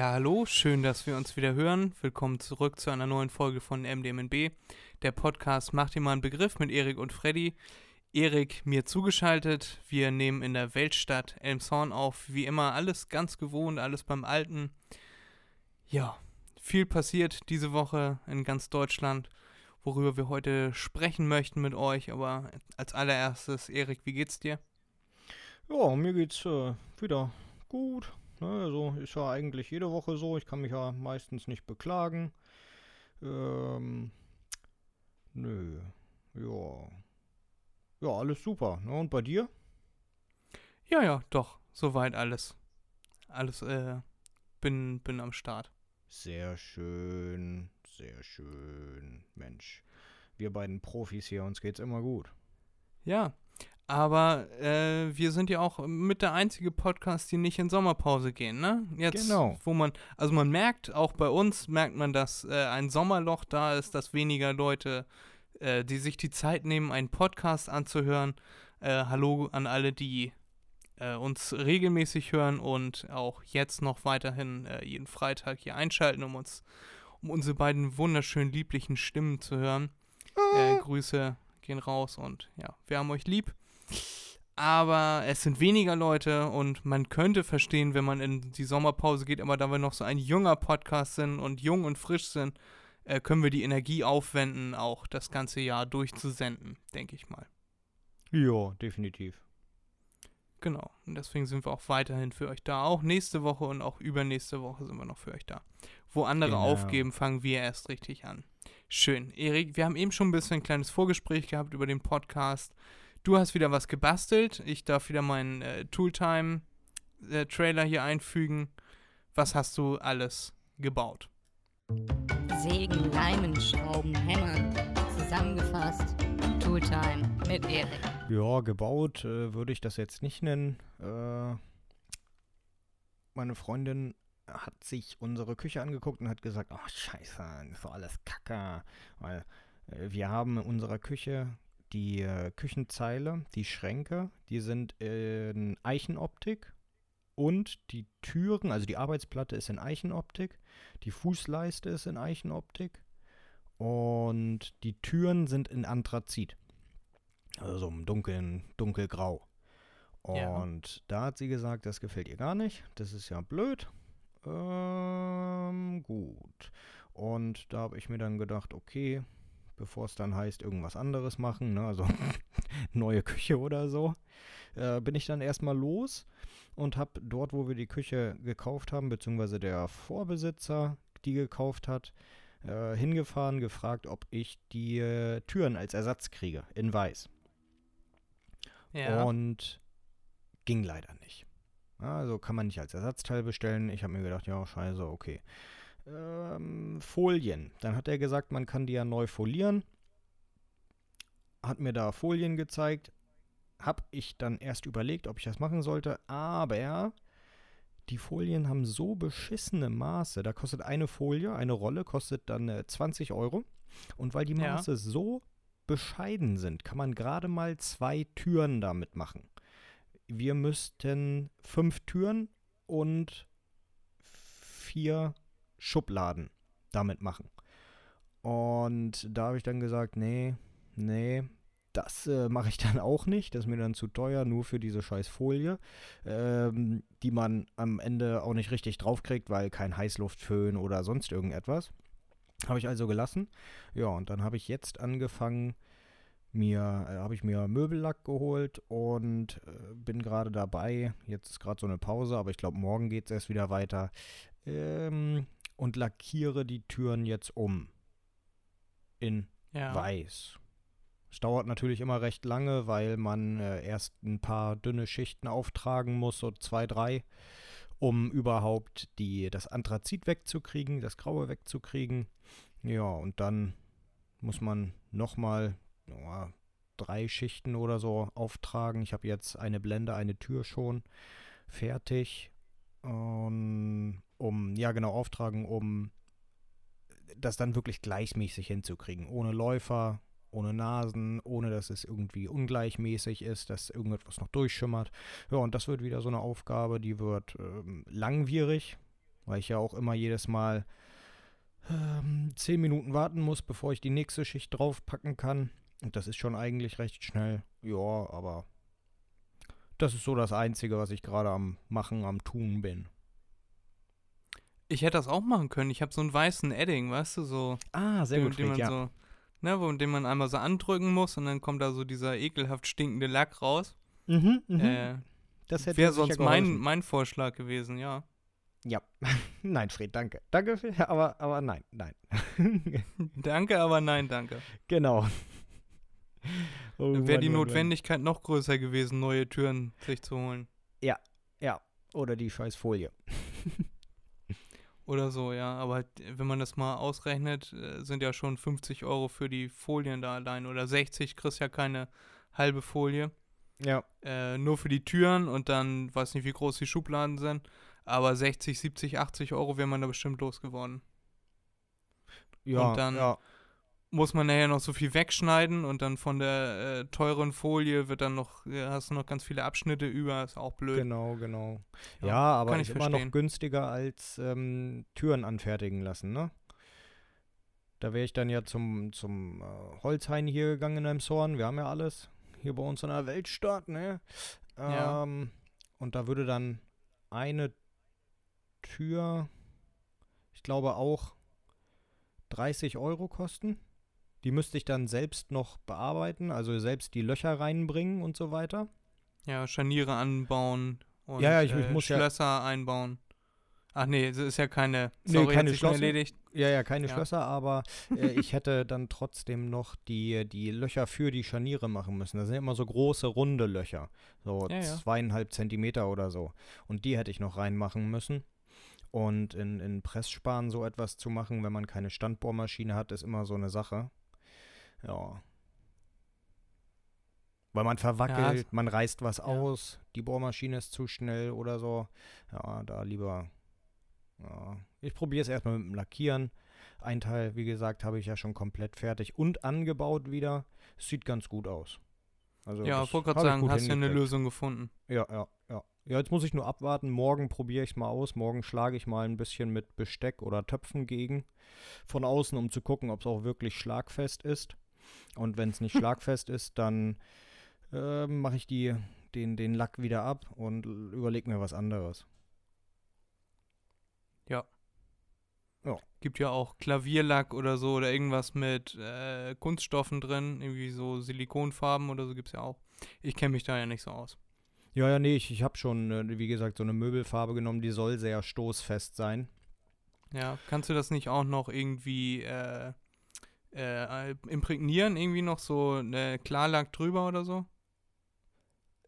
Ja, hallo, schön, dass wir uns wieder hören. Willkommen zurück zu einer neuen Folge von MDMNB. Der Podcast macht dir mal einen Begriff mit Erik und Freddy. Erik mir zugeschaltet. Wir nehmen in der Weltstadt Elmshorn auf. Wie immer, alles ganz gewohnt, alles beim Alten. Ja, viel passiert diese Woche in ganz Deutschland, worüber wir heute sprechen möchten mit euch. Aber als allererstes, Erik, wie geht's dir? Ja, mir geht's äh, wieder gut. Ne? Also ist ja eigentlich jede Woche so. Ich kann mich ja meistens nicht beklagen. Ähm, nö. Ja. Ja, alles super. Ne? Und bei dir? Ja, ja, doch, soweit alles. Alles, äh, bin, bin am Start. Sehr schön. Sehr schön. Mensch. Wir beiden Profis hier, uns geht's immer gut. Ja, aber äh, wir sind ja auch mit der einzige Podcast, die nicht in Sommerpause gehen, ne? Jetzt, Genau. wo man, also man merkt, auch bei uns merkt man, dass äh, ein Sommerloch da ist, dass weniger Leute, äh, die sich die Zeit nehmen, einen Podcast anzuhören. Äh, hallo an alle, die äh, uns regelmäßig hören und auch jetzt noch weiterhin äh, jeden Freitag hier einschalten, um uns, um unsere beiden wunderschönen, lieblichen Stimmen zu hören. Äh, Grüße gehen raus und ja, wir haben euch lieb. Aber es sind weniger Leute und man könnte verstehen, wenn man in die Sommerpause geht, aber da wir noch so ein junger Podcast sind und jung und frisch sind, äh, können wir die Energie aufwenden, auch das ganze Jahr durchzusenden, denke ich mal. Ja, definitiv. Genau. Und deswegen sind wir auch weiterhin für euch da. Auch nächste Woche und auch übernächste Woche sind wir noch für euch da. Wo andere Genau. aufgeben, fangen wir erst richtig an. Schön. Erik, wir haben eben schon ein bisschen ein kleines Vorgespräch gehabt über den Podcast. Du hast wieder was gebastelt. Ich darf wieder meinen äh, Tooltime-Trailer hier einfügen. Was hast du alles gebaut? Sägen, Leimen, Schrauben, Hämmern. Zusammengefasst. Tooltime mit Erik. Ja, gebaut äh, würde ich das jetzt nicht nennen. Äh, meine Freundin hat sich unsere Küche angeguckt und hat gesagt, oh scheiße, das ist doch alles Kacke. Weil äh, wir haben in unserer Küche die äh, Küchenzeile, die Schränke, die sind in Eichenoptik und die Türen, also die Arbeitsplatte ist in Eichenoptik, die Fußleiste ist in Eichenoptik und die Türen sind in Anthrazit. Also so im dunklen, dunkelgrau. Ja. Und da hat sie gesagt, das gefällt ihr gar nicht. Das ist ja blöd. Ähm, gut. Und da habe ich mir dann gedacht, okay, bevor es dann heißt, irgendwas anderes machen, ne, also neue Küche oder so, äh, bin ich dann erstmal los und habe dort, wo wir die Küche gekauft haben, beziehungsweise der Vorbesitzer die gekauft hat, äh, hingefahren, gefragt, ob ich die äh, Türen als Ersatz kriege, in weiß. Ja. Und ging leider nicht. Also kann man nicht als Ersatzteil bestellen. Ich habe mir gedacht, ja, scheiße, okay. Ähm, Folien. Dann hat er gesagt, man kann die ja neu folieren. Hat mir da Folien gezeigt. Hab ich dann erst überlegt, ob ich das machen sollte. Aber die Folien haben so beschissene Maße. Da kostet eine Folie, eine Rolle, kostet dann äh, 20 Euro. Und weil die Ja. Maße so bescheiden sind, kann man gerade mal zwei Türen damit machen. Wir müssten fünf Türen und vier Schubladen damit machen. Und da habe ich dann gesagt, nee, nee, das äh, mache ich dann auch nicht. Das ist mir dann zu teuer, nur für diese scheiß Folie, ähm, die man am Ende auch nicht richtig draufkriegt, weil kein Heißluftföhn oder sonst irgendetwas. Habe ich also gelassen. Ja, und dann habe ich jetzt angefangen, mir, äh, habe ich mir Möbellack geholt und äh, bin gerade dabei. Jetzt ist gerade so eine Pause, aber ich glaube, morgen geht es erst wieder weiter. Ähm, und lackiere die Türen jetzt um. In ja. weiß. Es dauert natürlich immer recht lange, weil man äh, erst ein paar dünne Schichten auftragen muss, so zwei, drei. um überhaupt die, das Anthrazit wegzukriegen, das Graue wegzukriegen. Ja, und dann muss man nochmal ja, drei Schichten oder so auftragen. Ich habe jetzt eine Blende, eine Tür schon fertig. Um, um, ja genau, auftragen, um das dann wirklich gleichmäßig hinzukriegen. Ohne Läufer, ohne Nasen, ohne dass es irgendwie ungleichmäßig ist, dass irgendetwas noch durchschimmert. Ja, und das wird wieder so eine Aufgabe, die wird ähm, langwierig, weil ich ja auch immer jedes Mal ähm, zehn Minuten warten muss, bevor ich die nächste Schicht draufpacken kann. Und das ist schon eigentlich recht schnell. Ja, aber das ist so das Einzige, was ich gerade am Machen, am Tun bin. Ich hätte das auch machen können. Ich habe so einen weißen Edding, weißt du, so. Ah, sehr den, gut, den Fred, man ja. so, ne, wo, den man einmal so andrücken muss und dann kommt da so dieser ekelhaft stinkende Lack raus. Mhm, mhm. Äh, das hätte Wäre sonst mein, mein Vorschlag gewesen, ja. Ja. nein, Fred, danke. Danke, Fred, aber, aber nein, nein. Danke, aber nein, danke. genau. Oh, Dann wäre die Mann, Mann. Notwendigkeit noch größer gewesen, neue Türen sich zu holen. Ja. Oder die scheiß Folie. Oder so, ja. Aber halt, wenn man das mal ausrechnet, äh, sind ja schon 50 Euro für die Folien da allein. Oder 60, kriegst ja keine halbe Folie. Ja. Äh, nur für die Türen und dann, weiß nicht, wie groß die Schubladen sind. Aber 60, 70, 80 Euro wäre man da bestimmt losgeworden. Ja, Und dann- ja. Muss man nachher noch so viel wegschneiden und dann von der äh, teuren Folie wird dann noch, äh, hast du noch ganz viele Abschnitte über, ist auch blöd. Genau, genau. Ja, Ja, aber ist ich immer noch günstiger als ähm, Türen anfertigen lassen, ne? Da wäre ich dann ja zum, zum äh, Holzhain hier gegangen in Elmshorn. Wir haben ja alles hier bei uns in der Weltstadt, ne? Ja. Ähm, und da würde dann eine Tür, ich glaube auch 30 Euro kosten. Die müsste ich dann selbst noch bearbeiten, also selbst die Löcher reinbringen und so weiter. Ja, Scharniere anbauen und Ja, ja, ich- äh, muss ja- Schlösser einbauen. Ach nee, es ist ja keine, Nee, sorry, keine sich schon Schlösser. erledigt. Ja, ja, keine Ja. Schlösser, aber äh, ich hätte dann trotzdem noch die, die Löcher für die Scharniere machen müssen. Das sind immer so große, runde Löcher. So Ja, ja. zweieinhalb Zentimeter oder so. Und die hätte ich noch reinmachen müssen. Und in, in Pressspan so etwas zu machen, wenn man keine Standbohrmaschine hat, ist immer so eine Sache. Ja. Weil man verwackelt, es- man reißt was aus, die Bohrmaschine ist zu schnell oder so. Ja, da lieber ja, ich probiere es erstmal mit dem Lackieren. Ein Teil, wie gesagt, habe ich ja schon komplett fertig und angebaut wieder. Es sieht ganz gut aus. Also Ja, ich wollte gerade sagen, hast ja eine. Lösung gefunden. Ja, ja, ja. Ja, jetzt muss ich nur abwarten. Morgen probiere ich es mal aus. Morgen schlage ich mal ein bisschen mit Besteck oder Töpfen gegen. Von außen, um zu gucken, ob es auch wirklich schlagfest ist. Und wenn es nicht schlagfest ist, dann äh, mache ich die, den, den Lack wieder ab und überlege mir was anderes. Gibt ja auch Klavierlack oder so oder irgendwas mit äh, Kunststoffen drin, irgendwie so Silikonfarben oder so gibt's ja auch. Ich kenne mich da ja nicht so aus. Ja, ja, nee, ich, ich habe schon, äh, wie gesagt, so eine Möbelfarbe genommen, die soll sehr stoßfest sein. Ja, kannst du das nicht auch noch irgendwie äh, äh, imprägnieren, irgendwie noch so eine Klarlack drüber oder so?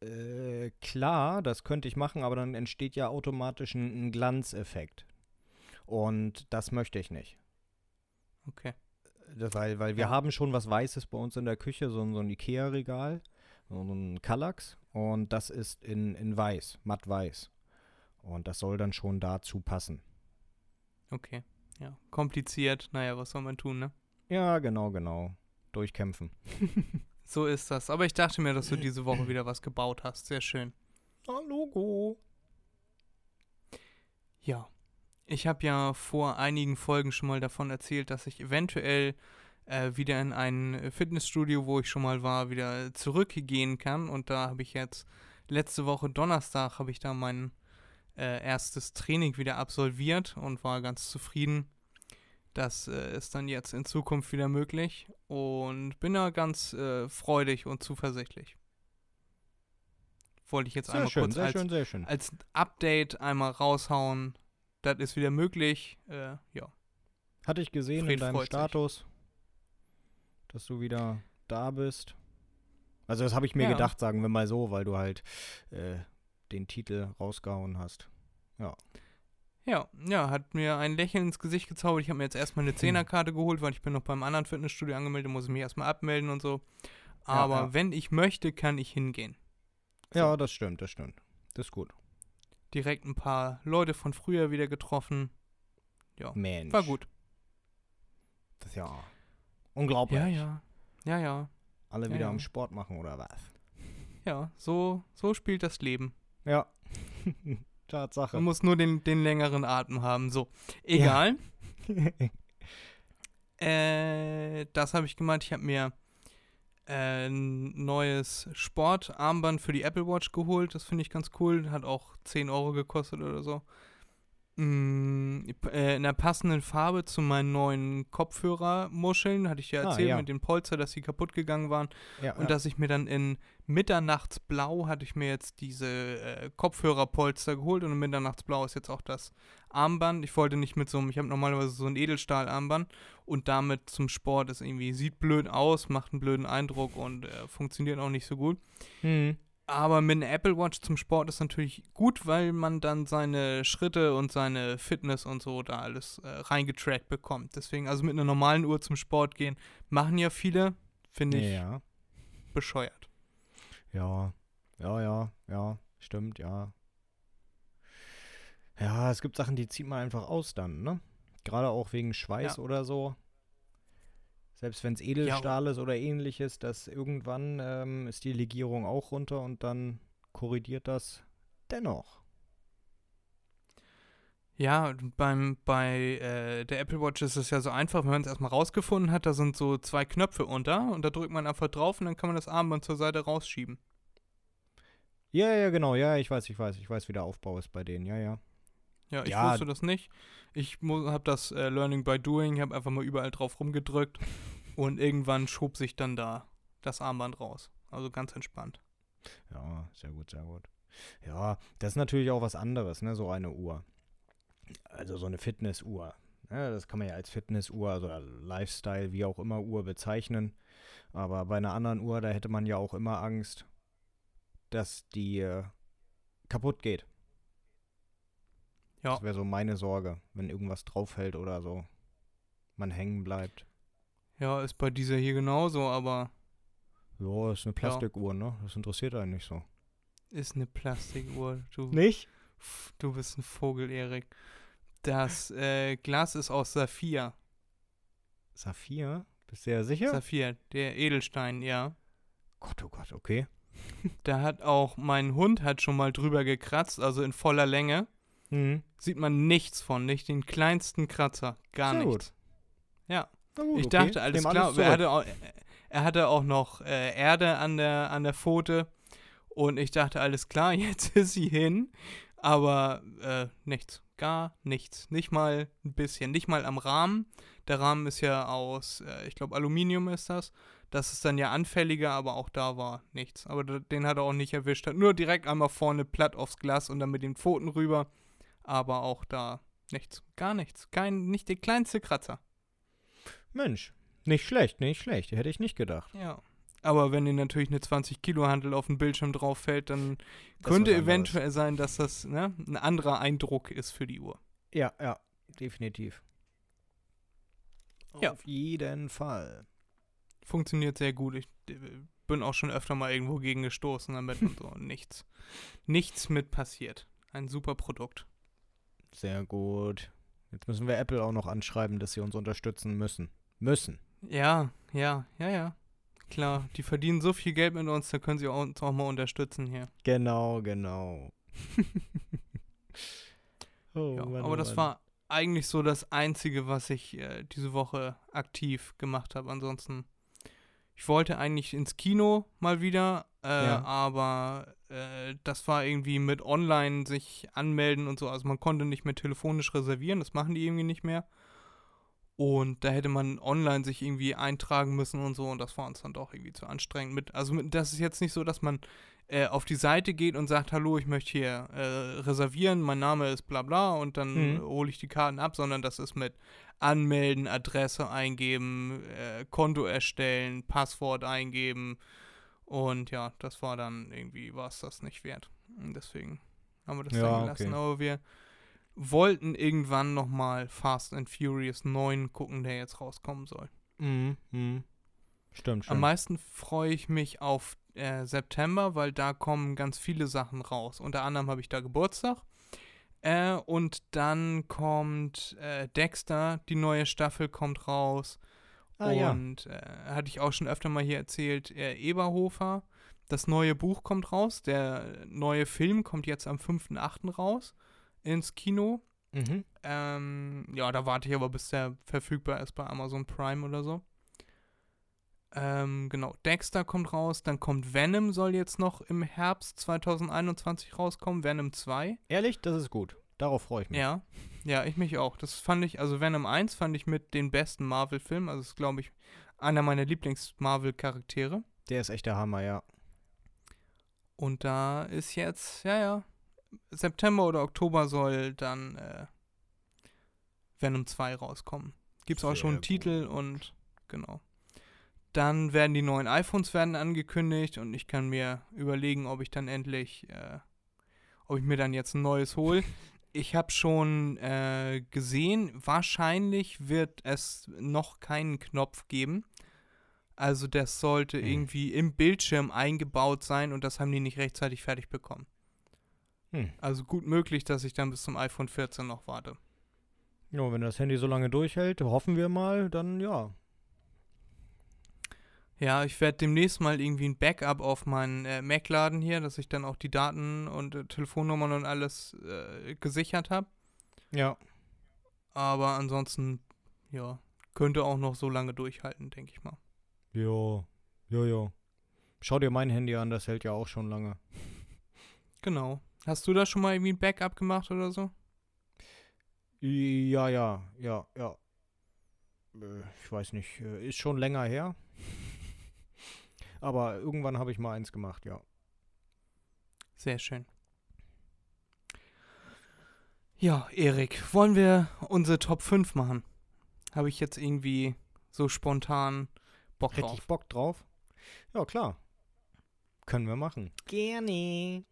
Äh, klar, das könnte ich machen, aber dann entsteht ja automatisch ein, ein Glanzeffekt. Und das möchte ich nicht. Okay. Das, weil, weil wir Ja. haben schon was Weißes bei uns in der Küche, so, ein- so ein Ikea-Regal, so ein Kallax. Und das ist in, in weiß, matt weiß. Und das soll dann schon dazu passen. Okay. Ja. Kompliziert. Naja, was soll man tun, ne? Ja, genau, genau. Durchkämpfen. So ist das. Aber ich dachte mir, dass du diese Woche wieder was gebaut hast. Sehr schön. Ah, Logo. Ja. Ich habe ja vor einigen Folgen schon mal davon erzählt, dass ich eventuell äh, wieder in ein Fitnessstudio, wo ich schon mal war, wieder zurückgehen kann. Und da habe ich jetzt letzte Woche Donnerstag habe ich da mein äh, erstes Training wieder absolviert und war ganz zufrieden. Das äh, ist dann jetzt in Zukunft wieder möglich und bin da ganz äh, freudig und zuversichtlich. Wollte ich jetzt Sehr einmal schön, kurz sehr als schön, sehr schön. als Update einmal raushauen. Das ist wieder möglich. Äh, ja. Hatte ich gesehen Fred in deinem freut sich. Status, dass du wieder da bist. Also das habe ich mir Ja. gedacht, sagen wir mal so, weil du halt äh, den Titel rausgehauen hast. Ja. Ja, ja, hat mir ein Lächeln ins Gesicht gezaubert. Ich habe mir jetzt erstmal eine Zehnerkarte geholt, weil ich bin noch beim anderen Fitnessstudio angemeldet, muss ich mich erstmal abmelden und so. Aber ja. wenn ich möchte, kann ich hingehen. Ja, das stimmt, das stimmt. Das ist gut. Direkt ein paar Leute von früher wieder getroffen. Mensch. War gut. Das ist ja unglaublich. Ja, ja. Ja, ja. Alle Ja, wieder ja. am Sport machen oder was? Ja, so, so spielt das Leben. Ja. Tatsache. Man muss nur den, den längeren Atem haben. So, egal. Äh, das habe ich gemacht. Ich habe mir äh, ein neues Sportarmband für die Apple Watch geholt. Das finde ich ganz cool. Hat auch 10 Euro gekostet oder so. Mm, äh, in der passenden Farbe zu meinen neuen Kopfhörermuscheln. Hatte ich ja Ah, erzählt ja. mit den Polster, dass sie kaputt gegangen waren. ja, Und ja. dass ich mir dann in Mitternachtsblau hatte ich mir jetzt diese äh, Kopfhörerpolster geholt und in Mitternachtsblau ist jetzt auch das Armband. Ich wollte nicht mit so einem, ich habe normalerweise so ein Edelstahlarmband und damit zum Sport ist irgendwie, sieht blöd aus, macht einen blöden Eindruck und äh, funktioniert auch nicht so gut. Hm. Aber mit einer Apple Watch zum Sport ist natürlich gut, weil man dann seine Schritte und seine Fitness und so da alles äh, reingetrackt bekommt. Deswegen, also mit einer normalen Uhr zum Sport gehen, machen ja viele, finde ich Ja. bescheuert. Ja. Ja, ja, ja. Stimmt, ja. Ja, es gibt Sachen, die zieht man einfach aus dann, ne? Gerade auch wegen Schweiß Ja. oder so. Selbst wenn es Edelstahl ist oder ähnliches, dass irgendwann ähm, ist die Legierung auch runter und dann korrigiert das dennoch. Ja, beim, bei äh, der Apple Watch ist es ja so einfach, wenn man es erstmal rausgefunden hat, da sind so zwei Knöpfe unter und da drückt man einfach drauf und dann kann man das Armband zur Seite rausschieben. Ja, ja, genau, ja, ich weiß, ich weiß, ich weiß, wie der Aufbau ist bei denen, ja, ja. Ja, ich Ja. wusste das nicht. Ich habe das äh, Learning by Doing, habe einfach mal überall drauf rumgedrückt und irgendwann schob sich dann da das Armband raus. Also ganz entspannt. Ja, sehr gut, sehr gut. Ja, das ist natürlich auch was anderes, ne, so eine Uhr. Also so eine Fitnessuhr. Ja, das kann man ja als Fitnessuhr, also Lifestyle, wie auch immer Uhr bezeichnen. Aber bei einer anderen Uhr, da hätte man ja auch immer Angst, dass die äh, kaputt geht. Ja. Das wäre so meine Sorge, wenn irgendwas draufhält oder so. Man hängen bleibt. Ja, ist bei dieser hier genauso, aber Ja, ist eine Plastikuhr, ne? Das interessiert einen nicht so. ist eine Plastikuhr. Du, Nicht? Du bist ein Vogel, Erik. Das äh, Glas ist aus Saphir. Saphir? Bist du ja sicher? Saphir, der Edelstein, ja. Gott, oh Gott, okay. Da hat auch mein Hund hat schon mal drüber gekratzt, also in voller Länge. Mhm. Sieht man nichts von, nicht den kleinsten Kratzer, gar Sehr gut. nichts. Ja, Na gut, ich okay. dachte, alles klar. alles er, hatte auch, er hatte auch noch äh, Erde an der, an der Pfote und ich dachte, alles klar, jetzt ist sie hin. Aber äh, nichts, gar nichts. Nicht mal ein bisschen, nicht mal am Rahmen. Der Rahmen ist ja aus, äh, ich glaube, Aluminium ist das. Das ist dann ja anfälliger, aber auch da war nichts. Aber den hat er auch nicht erwischt. Hat nur direkt einmal vorne platt aufs Glas und dann mit den Pfoten rüber. Aber auch da nichts, gar nichts. Kein, nicht der kleinste Kratzer. Mensch, nicht schlecht, nicht schlecht. Hätte ich nicht gedacht. Ja. Aber wenn dir natürlich eine 20 Kilo Handel auf den Bildschirm drauf fällt, dann Das könnte anderes. eventuell sein, dass das ne, ein anderer Eindruck ist für die Uhr. Ja, ja, definitiv. Ja. Auf jeden Fall. Funktioniert sehr gut. Ich äh, bin auch schon öfter mal irgendwo gegen gestoßen damit und so. Nichts. Nichts mit passiert. Ein super Produkt. Sehr gut. Jetzt müssen wir Apple auch noch anschreiben, dass sie uns unterstützen müssen. Müssen. Ja, ja, ja, ja. Klar, die verdienen so viel Geld mit uns, da können sie uns auch mal unterstützen hier. Genau, genau. oh, Ja, Mann, aber oh das Mann. war eigentlich so das Einzige, was ich äh, diese Woche aktiv gemacht habe. Ansonsten, ich wollte eigentlich ins Kino mal wieder, äh, Ja. aber äh, das war irgendwie mit online sich anmelden und so. Also man konnte nicht mehr telefonisch reservieren, das machen die irgendwie nicht mehr. Und da hätte man online sich irgendwie eintragen müssen und so und das war uns dann doch irgendwie zu anstrengend. Mit, also mit, das ist jetzt nicht so, dass man äh, auf die Seite geht und sagt, hallo, ich möchte hier äh, reservieren, mein Name ist bla bla und dann Mhm. hole ich die Karten ab, sondern das ist mit Anmelden, Adresse eingeben, äh, Konto erstellen, Passwort eingeben und ja, das war dann irgendwie, war es das nicht wert. Und deswegen haben wir das Ja, dann gelassen. okay. Aber wir, wollten irgendwann nochmal Fast and Furious 9 gucken, der jetzt rauskommen soll. Mhm. mhm. Stimmt, Am stimmt. meisten freue ich mich auf äh, September, weil da kommen ganz viele Sachen raus. Unter anderem habe ich da Geburtstag. Äh, und dann kommt äh, Dexter, die neue Staffel kommt raus. Ah, ja. und äh, hatte ich auch schon öfter mal hier erzählt, äh, Eberhofer, das neue Buch kommt raus. Der neue Film kommt jetzt am 5.8. raus ins Kino. Mhm. Ähm, ja, da warte ich aber, bis der verfügbar ist bei Amazon Prime oder so. Ähm, genau, Dexter kommt raus, dann kommt Venom, soll jetzt noch im Herbst 2021 rauskommen, Venom 2. Ehrlich, das ist gut. Darauf freue ich mich. Ja, ja, ich mich auch. Das fand ich, also Venom 1 fand ich mit den besten Marvel-Filmen, also ist, glaube ich, einer meiner Lieblings-Marvel-Charaktere. Der ist echt der Hammer, ja. Und da ist jetzt, ja, ja, September oder Oktober soll dann äh, Venom 2 rauskommen. Gibt's auch schon einen Sehr Titel und genau. Dann werden die neuen iPhones werden angekündigt und ich kann mir überlegen, ob ich dann endlich, äh, ob ich mir dann jetzt ein neues hole. Ich habe schon äh, gesehen, wahrscheinlich wird es noch keinen Knopf geben. Also das sollte Hm. irgendwie im Bildschirm eingebaut sein und das haben die nicht rechtzeitig fertig bekommen. Hm. Also gut möglich, dass ich dann bis zum iPhone 14 noch warte. Ja, wenn das Handy so lange durchhält, hoffen wir mal, dann ja. Ja, ich werde demnächst mal irgendwie ein Backup auf meinen äh, Mac laden hier, dass ich dann auch die Daten und äh, Telefonnummern und alles äh, gesichert habe. Ja. Aber ansonsten, ja, könnte auch noch so lange durchhalten, denke ich mal. Jo. Jo, jo. Schau dir mein Handy an, das hält ja auch schon lange. Genau. Hast du da schon mal irgendwie ein Backup gemacht oder so? Ja, ja, ja, ja. Äh, Ich weiß nicht, äh, ist schon länger her. Aber irgendwann habe ich mal eins gemacht, ja. Sehr schön. Ja, Erik, wollen wir unsere Top 5 machen? Habe ich jetzt irgendwie so spontan Bock Hätte drauf. ich Bock drauf? Ja, klar. Können wir machen. Gerne.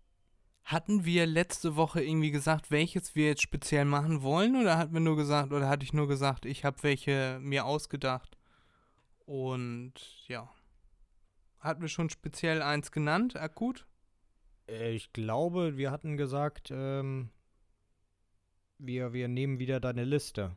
Hatten wir letzte Woche irgendwie gesagt, welches wir jetzt speziell machen wollen? Oder hatten wir nur gesagt, oder hatte ich nur gesagt, ich habe welche mir ausgedacht? Und ja. Hatten wir schon speziell eins genannt, akut? Äh, ich glaube, wir hatten gesagt, ähm, wir, wir nehmen wieder deine Liste.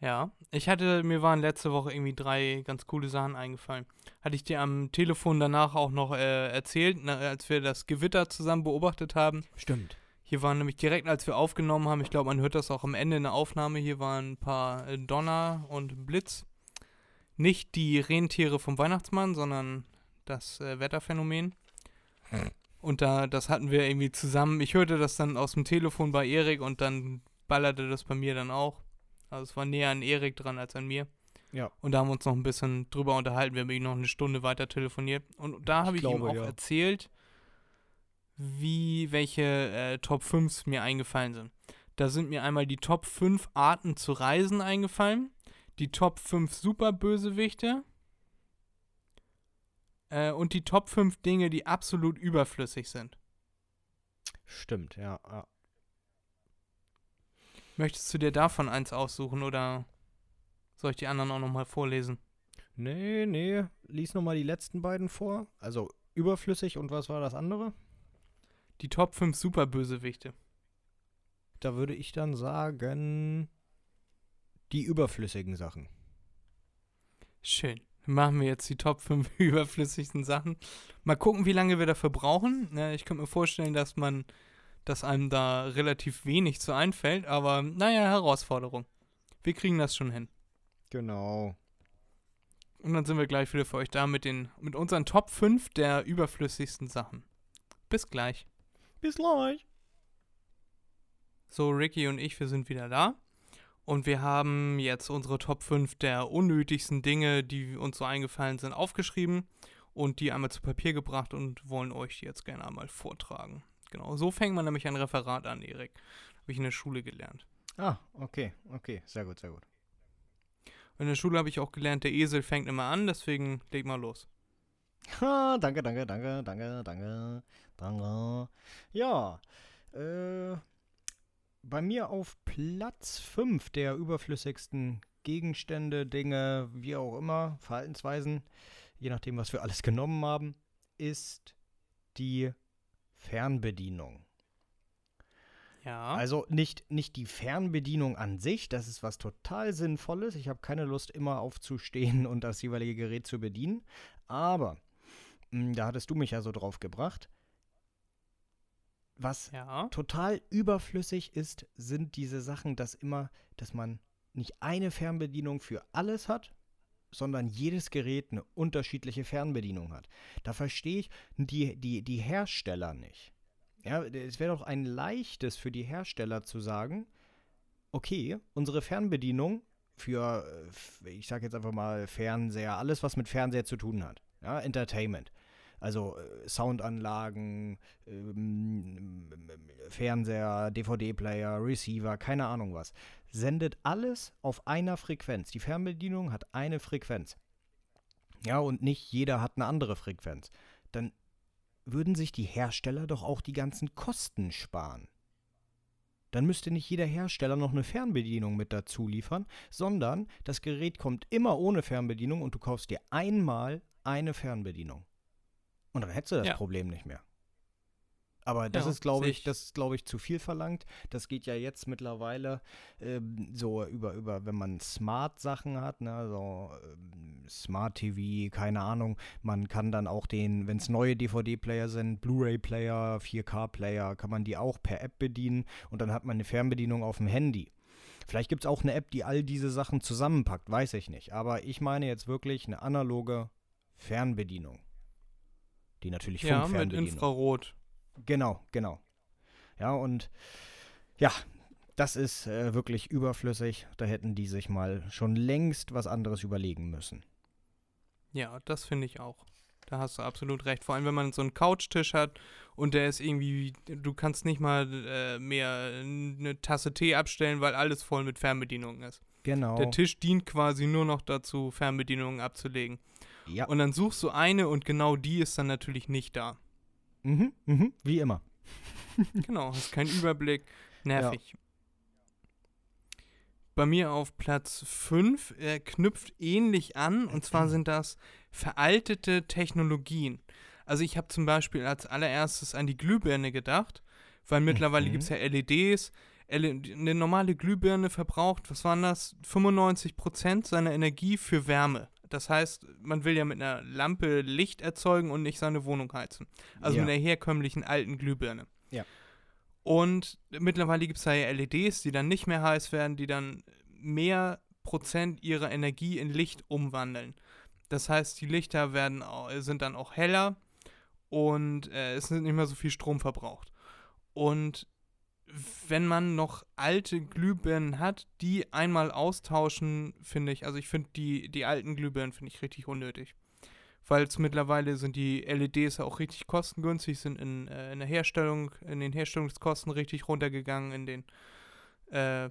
Ja. Ich hatte, mir waren letzte Woche irgendwie drei ganz coole Sachen eingefallen. Hatte ich dir am Telefon danach auch noch äh, erzählt, na, als wir das Gewitter zusammen beobachtet haben. Stimmt. Hier waren nämlich direkt, als wir aufgenommen haben, ich glaube, man hört das auch am Ende in der Aufnahme, hier waren ein paar äh, Donner und Blitz. Nicht die Rentiere vom Weihnachtsmann, sondern das äh, Wetterphänomen. Und da, das hatten wir irgendwie zusammen. Ich hörte das dann aus dem Telefon bei Erik und dann ballerte das bei mir dann auch. Also es war näher an Erik dran als an mir. Ja. Und da haben wir uns noch ein bisschen drüber unterhalten. Wir haben ihn noch eine Stunde weiter telefoniert. Und da Ich habe ich, ihm glaube, auch ja. erzählt, wie welche äh, Top 5 mir eingefallen sind. Da sind mir einmal die Top 5 Arten zu reisen eingefallen, die Top 5 Superbösewichte äh, und die Top 5 Dinge, die absolut überflüssig sind. Stimmt, ja. ja. Möchtest du dir davon eins aussuchen oder soll ich die anderen auch nochmal vorlesen? Nee, nee. Lies nochmal die letzten beiden vor. Also überflüssig und was war das andere? Die Top 5 Superbösewichte. Da würde ich dann sagen, die überflüssigen Sachen. Schön. Machen wir jetzt die Top 5 überflüssigsten Sachen. Mal gucken, wie lange wir dafür brauchen. Ne, ich könnte mir vorstellen, dass man, dass einem da relativ wenig zu einfällt, aber naja, Herausforderung. Wir kriegen das schon hin. Genau. Und dann sind wir gleich wieder für euch da mit den, mit unseren Top 5 der überflüssigsten Sachen. Bis gleich. Bis gleich. So, Ricky und ich, wir sind wieder da. Und wir haben jetzt unsere Top 5 der unnötigsten Dinge, die uns so eingefallen sind, aufgeschrieben und die einmal zu Papier gebracht und wollen euch die jetzt gerne einmal vortragen. Genau, so fängt man nämlich ein Referat an, Erik. Habe ich in der Schule gelernt. Ah, okay, okay. Sehr gut, sehr gut. In der Schule habe ich auch gelernt, der Esel fängt immer an, deswegen leg mal los. Ha, danke, danke, danke, danke, danke, danke. Ja, äh, Bei mir auf Platz 5 der überflüssigsten Gegenstände, Dinge, wie auch immer, Verhaltensweisen, je nachdem, was wir alles genommen haben, ist die Fernbedienung. Ja. Also nicht, nicht die Fernbedienung an sich, das ist was total Sinnvolles. Ich habe keine Lust, immer aufzustehen und das jeweilige Gerät zu bedienen. Aber, mh, da hattest du mich ja so drauf gebracht, was ja. total überflüssig ist, sind diese Sachen, dass immer, dass man nicht eine Fernbedienung für alles hat, sondern jedes Gerät eine unterschiedliche Fernbedienung hat. Da verstehe ich die, die, die Hersteller nicht. Ja, es wäre doch ein leichtes für die Hersteller zu sagen, okay, unsere Fernbedienung für, äh, ich sage jetzt einfach mal Fernseher, alles was mit Fernseher zu tun hat, ja, Entertainment. Also äh, Soundanlagen, ähm, Fernseher, DVD-Player, Receiver, keine Ahnung was. Sendet alles auf einer Frequenz. Die Fernbedienung hat eine Frequenz. Ja, und nicht jeder hat eine andere Frequenz. Dann würden sich die Hersteller doch auch die ganzen Kosten sparen. Dann müsste nicht jeder Hersteller noch eine Fernbedienung mit dazu liefern, sondern das Gerät kommt immer ohne Fernbedienung und du kaufst dir einmal eine Fernbedienung. Und dann hättest du das Ja. Problem nicht mehr. Aber das Ja, ist, glaube ich, ich. das ist, glaube ich, zu viel verlangt. Das geht ja jetzt mittlerweile ähm, so über, über, wenn man Smart-Sachen hat, ne, also ähm, Smart TV, keine Ahnung, man kann dann auch den, wenn es neue DVD-Player sind, Blu-ray-Player, 4K-Player, kann man die auch per App bedienen und dann hat man eine Fernbedienung auf dem Handy. Vielleicht gibt es auch eine App, die all diese Sachen zusammenpackt, weiß ich nicht. Aber ich meine jetzt wirklich eine analoge Fernbedienung. Die natürlich Ja, mit Funkfernbedienung. Infrarot. Genau, genau. Ja, und ja, das ist äh, wirklich überflüssig. Da hätten die sich mal schon längst was anderes überlegen müssen. Ja, das finde ich auch. Da hast du absolut recht. Vor allem, wenn man so einen Couchtisch hat und der ist irgendwie, du kannst nicht mal äh, mehr eine Tasse Tee abstellen, weil alles voll mit Fernbedienungen ist. Genau. Der Tisch dient quasi nur noch dazu, Fernbedienungen abzulegen. ja. Und dann suchst du eine und genau die ist dann natürlich nicht da. Mhm, mhm, wie immer. Genau, hast keinen Überblick. Nervig. Bei mir auf Platz 5 äh, knüpft ähnlich an, und zwar sind das veraltete Technologien. Also ich habe zum Beispiel als allererstes an die Glühbirne gedacht, weil mittlerweile Mhm. gibt es ja LEDs. Eine normale Glühbirne verbraucht, was waren das? 95% seiner Energie für Wärme. Das heißt, man will ja mit einer Lampe Licht erzeugen und nicht seine Wohnung heizen. Also Ja. mit einer herkömmlichen alten Glühbirne. Ja. Und mittlerweile gibt es da ja LEDs, die dann nicht mehr heiß werden, die dann mehr Prozent ihrer Energie in Licht umwandeln. Das heißt, die Lichter werden, sind dann auch heller und äh, es ist nicht mehr so viel Strom verbraucht. Und wenn man noch alte Glühbirnen hat, die einmal austauschen, finde ich, also ich finde die, die alten Glühbirnen finde ich richtig unnötig. Weil mittlerweile sind die LEDs auch richtig kostengünstig, sind in, äh, in der Herstellung, in den Herstellungskosten richtig runtergegangen, in den äh,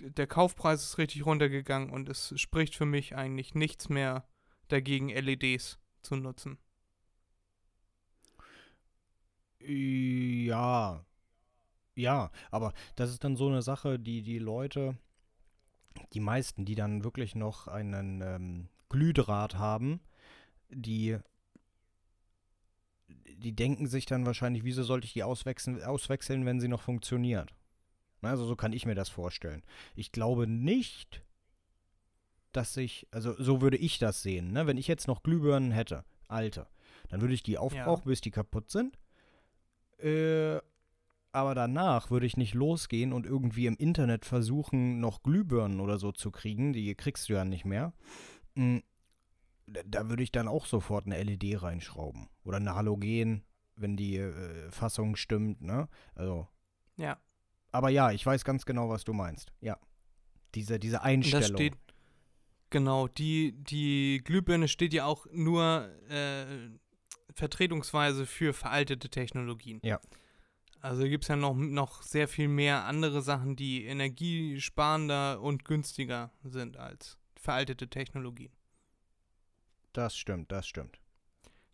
der Kaufpreis ist richtig runtergegangen und es spricht für mich eigentlich nichts mehr dagegen, LEDs zu nutzen. Ja. Ja, aber das ist dann so eine Sache, die die Leute, die meisten, die dann wirklich noch einen ähm, Glühdraht haben, die, die denken sich dann wahrscheinlich, wieso sollte ich die auswechseln, auswechseln, wenn sie noch funktioniert? Also so kann ich mir das vorstellen. Ich glaube nicht, dass ich, also so würde ich das sehen, ne? Wenn ich jetzt noch Glühbirnen hätte, alte, dann würde ich die aufbrauchen, bis die kaputt sind. Äh, aber danach würde ich nicht losgehen und irgendwie im Internet versuchen, noch Glühbirnen oder so zu kriegen. Die kriegst du ja nicht mehr. Mm, Da, würde ich dann auch sofort eine LED reinschrauben. Oder eine Halogen, wenn die äh, Fassung stimmt, ne? Also. Ja. Aber ja, ich weiß ganz genau, was du meinst. Ja. Diese, diese Einstellung. Das steht, genau, die, die Glühbirne steht ja auch nur äh, vertretungsweise für veraltete Technologien. Ja. Also gibt es ja noch, noch sehr viel mehr andere Sachen, die energiesparender und günstiger sind als veraltete Technologien. das stimmt, das stimmt.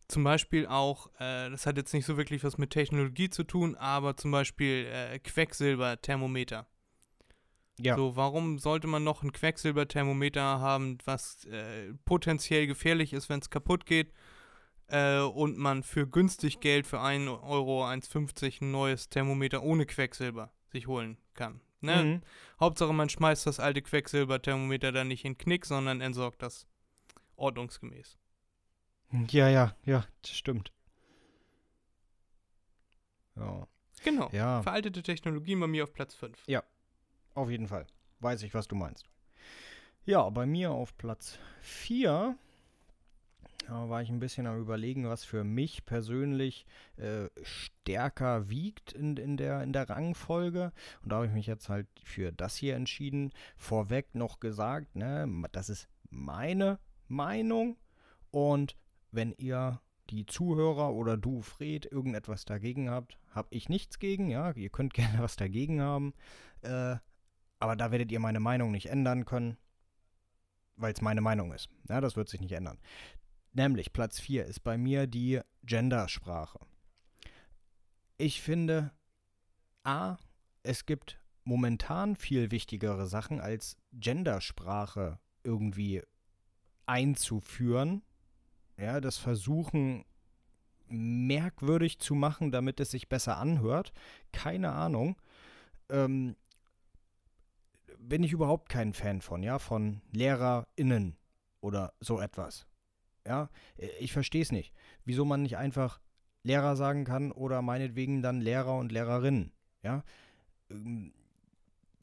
zum Beispiel auch, äh, das hat jetzt nicht so wirklich was mit Technologie zu tun, aber zum Beispiel äh, Quecksilberthermometer. Ja. So, warum sollte man noch ein Quecksilberthermometer haben, was äh, potenziell gefährlich ist, wenn es kaputt geht? Äh, und man für günstig Geld für 1 Euro 1,50 ein neues Thermometer ohne Quecksilber sich holen kann. Ne? Mhm. Hauptsache, man schmeißt das alte Quecksilberthermometer dann nicht in den Knick, sondern entsorgt das ordnungsgemäß. Ja, ja, ja, das stimmt. Ja, Genau. Ja. Veraltete Technologie bei mir auf Platz 5. auf jeden Fall. Weiß ich, was du meinst. Ja, bei mir auf Platz 4 da war ich ein bisschen am überlegen, was für mich persönlich äh, stärker wiegt in, in, der, in der Rangfolge. Und da habe ich mich jetzt halt für das hier entschieden. Vorweg noch gesagt, ne, das ist meine Meinung. Und wenn ihr die Zuhörer oder du, Fred, irgendetwas dagegen habt, habe ich nichts gegen, ja. Ihr könnt gerne was dagegen haben. Äh, aber da werdet ihr meine Meinung nicht ändern können, weil es meine Meinung ist. Ja, das wird sich nicht ändern. Nämlich Platz 4 ist bei mir die Gendersprache. Ich finde, a, es gibt momentan viel wichtigere Sachen als Gendersprache irgendwie einzuführen. Ja, das Versuchen merkwürdig zu machen, damit es sich besser anhört. Keine Ahnung. Ähm, bin ich überhaupt kein Fan von, ja, von LehrerInnen oder so etwas. Ja, äh, ich verstehe es nicht. Wieso man nicht einfach Lehrer sagen kann oder meinetwegen dann Lehrer und Lehrerinnen. Ja, Ähm,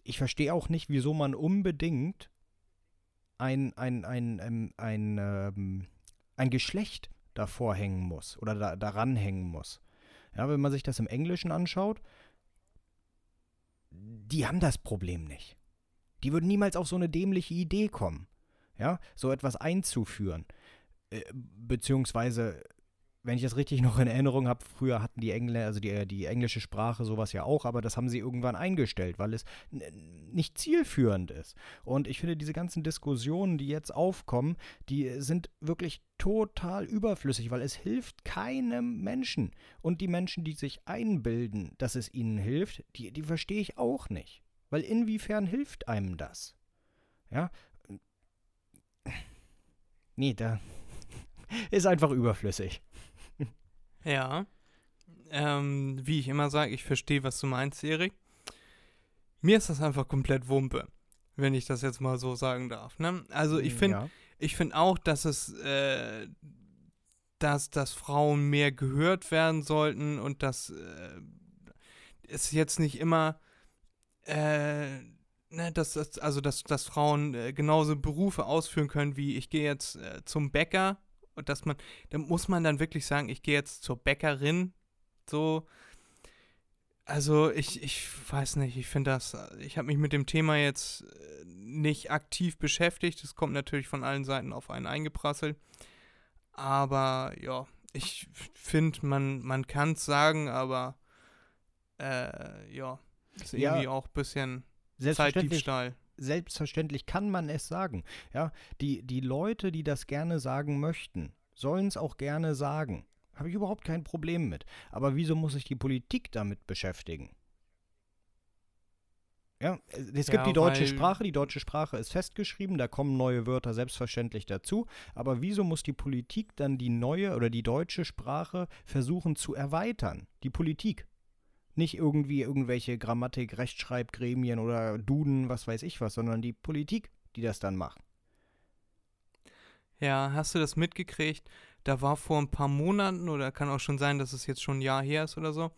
ich verstehe auch nicht, wieso man unbedingt ein, ein, ein, ein, ein, ähm, ein Geschlecht davor hängen muss oder da, daran hängen muss. Ja, wenn man sich das im Englischen anschaut, die haben das Problem nicht. Die würden niemals auf so eine dämliche Idee kommen, ja, so etwas einzuführen. Äh, beziehungsweise, wenn ich das richtig noch in Erinnerung habe, früher hatten die Engländer, also die, die englische Sprache sowas ja auch, aber das haben sie irgendwann eingestellt, weil es nicht zielführend ist. Und ich finde, diese ganzen Diskussionen, die jetzt aufkommen, die sind wirklich total überflüssig, weil es hilft keinem Menschen. Und die Menschen, die sich einbilden, dass es ihnen hilft, die, die verstehe ich auch nicht. Weil inwiefern hilft einem das? Ja? Nee, da ist einfach überflüssig. Ja. Ähm, wie ich immer sage, ich verstehe, was du meinst, Erik. Mir ist das einfach komplett Wumpe, wenn ich das jetzt mal so sagen darf. Ne? Also ich finde Ja. ich finde auch, dass es, äh, dass, dass Frauen mehr gehört werden sollten und dass äh, es jetzt nicht immer, äh, ne, dass, dass, also dass, dass Frauen äh, genauso Berufe ausführen können wie ich gehe jetzt äh, zum Bäcker und dass man, da muss man dann wirklich sagen, ich gehe jetzt zur Bäckerin, so. Also ich, ich weiß nicht, ich finde das, ich habe mich mit dem Thema jetzt äh, nicht aktiv beschäftigt. Es kommt natürlich von allen Seiten auf einen eingeprasselt. Aber ja, ich finde, man, man kann es sagen, aber äh, ja, ist Ja, irgendwie auch ein bisschen Zeitdiebstahl. Selbstverständlich kann man es sagen. Ja, die, die Leute, die das gerne sagen möchten, sollen es auch gerne sagen. Habe ich überhaupt kein Problem mit. Aber wieso muss sich die Politik damit beschäftigen? Ja, es gibt Ja, die deutsche Sprache, die deutsche Sprache ist festgeschrieben, da kommen neue Wörter selbstverständlich dazu. Aber wieso muss die Politik dann die neue oder die deutsche Sprache versuchen zu erweitern? Die Politik. Nicht irgendwie irgendwelche Grammatik, Rechtschreibgremien oder Duden, was weiß ich was, sondern die Politik, die das dann macht. Ja, hast du das mitgekriegt? Da war vor ein paar Monaten, oder kann auch schon sein, dass es jetzt schon ein Jahr her ist oder so,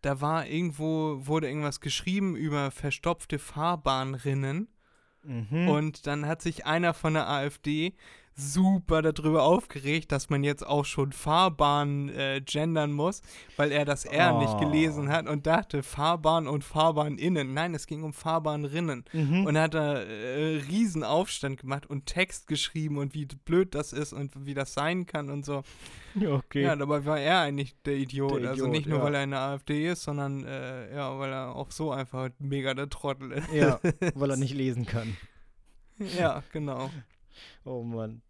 da war irgendwo, wurde irgendwas geschrieben über verstopfte Fahrbahnrinnen. Mhm. Und dann hat sich einer von der AfD super darüber aufgeregt, dass man jetzt auch schon Fahrbahn äh, gendern muss, weil er das R nicht Oh. gelesen hat und dachte Fahrbahn und Fahrbahninnen. Nein, es ging um Fahrbahnrinnen. Mhm. Und hat da äh, riesen Aufstand gemacht und Text geschrieben und wie blöd das ist und wie das sein kann und so. okay. Ja, dabei war er eigentlich der Idiot. Der also Idiot, nicht nur, ja. weil er in der AfD ist, sondern äh, ja, weil er auch so einfach mega der Trottel ist. ja, weil er nicht lesen kann. ja, genau. Oh Mann.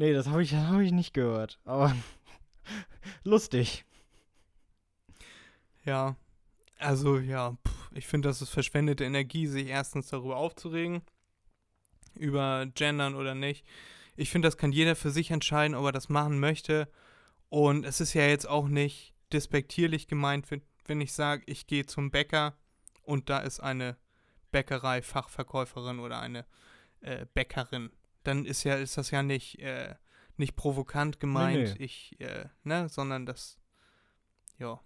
Nee, das habe ich, hab ich nicht gehört. Aber Lustig. Ja, also ja, ich finde, das ist verschwendete Energie, sich erstens darüber aufzuregen, über Gendern oder nicht. Ich finde, das kann jeder für sich entscheiden, ob er das machen möchte. Und es ist ja jetzt auch nicht despektierlich gemeint, wenn, wenn ich sage, ich gehe zum Bäcker und da ist eine Bäckerei-Fachverkäuferin oder eine äh, Bäckerin. Dann ist ja, ist das ja nicht, äh, nicht provokant gemeint, nee. ich, äh, ne, sondern das, ja.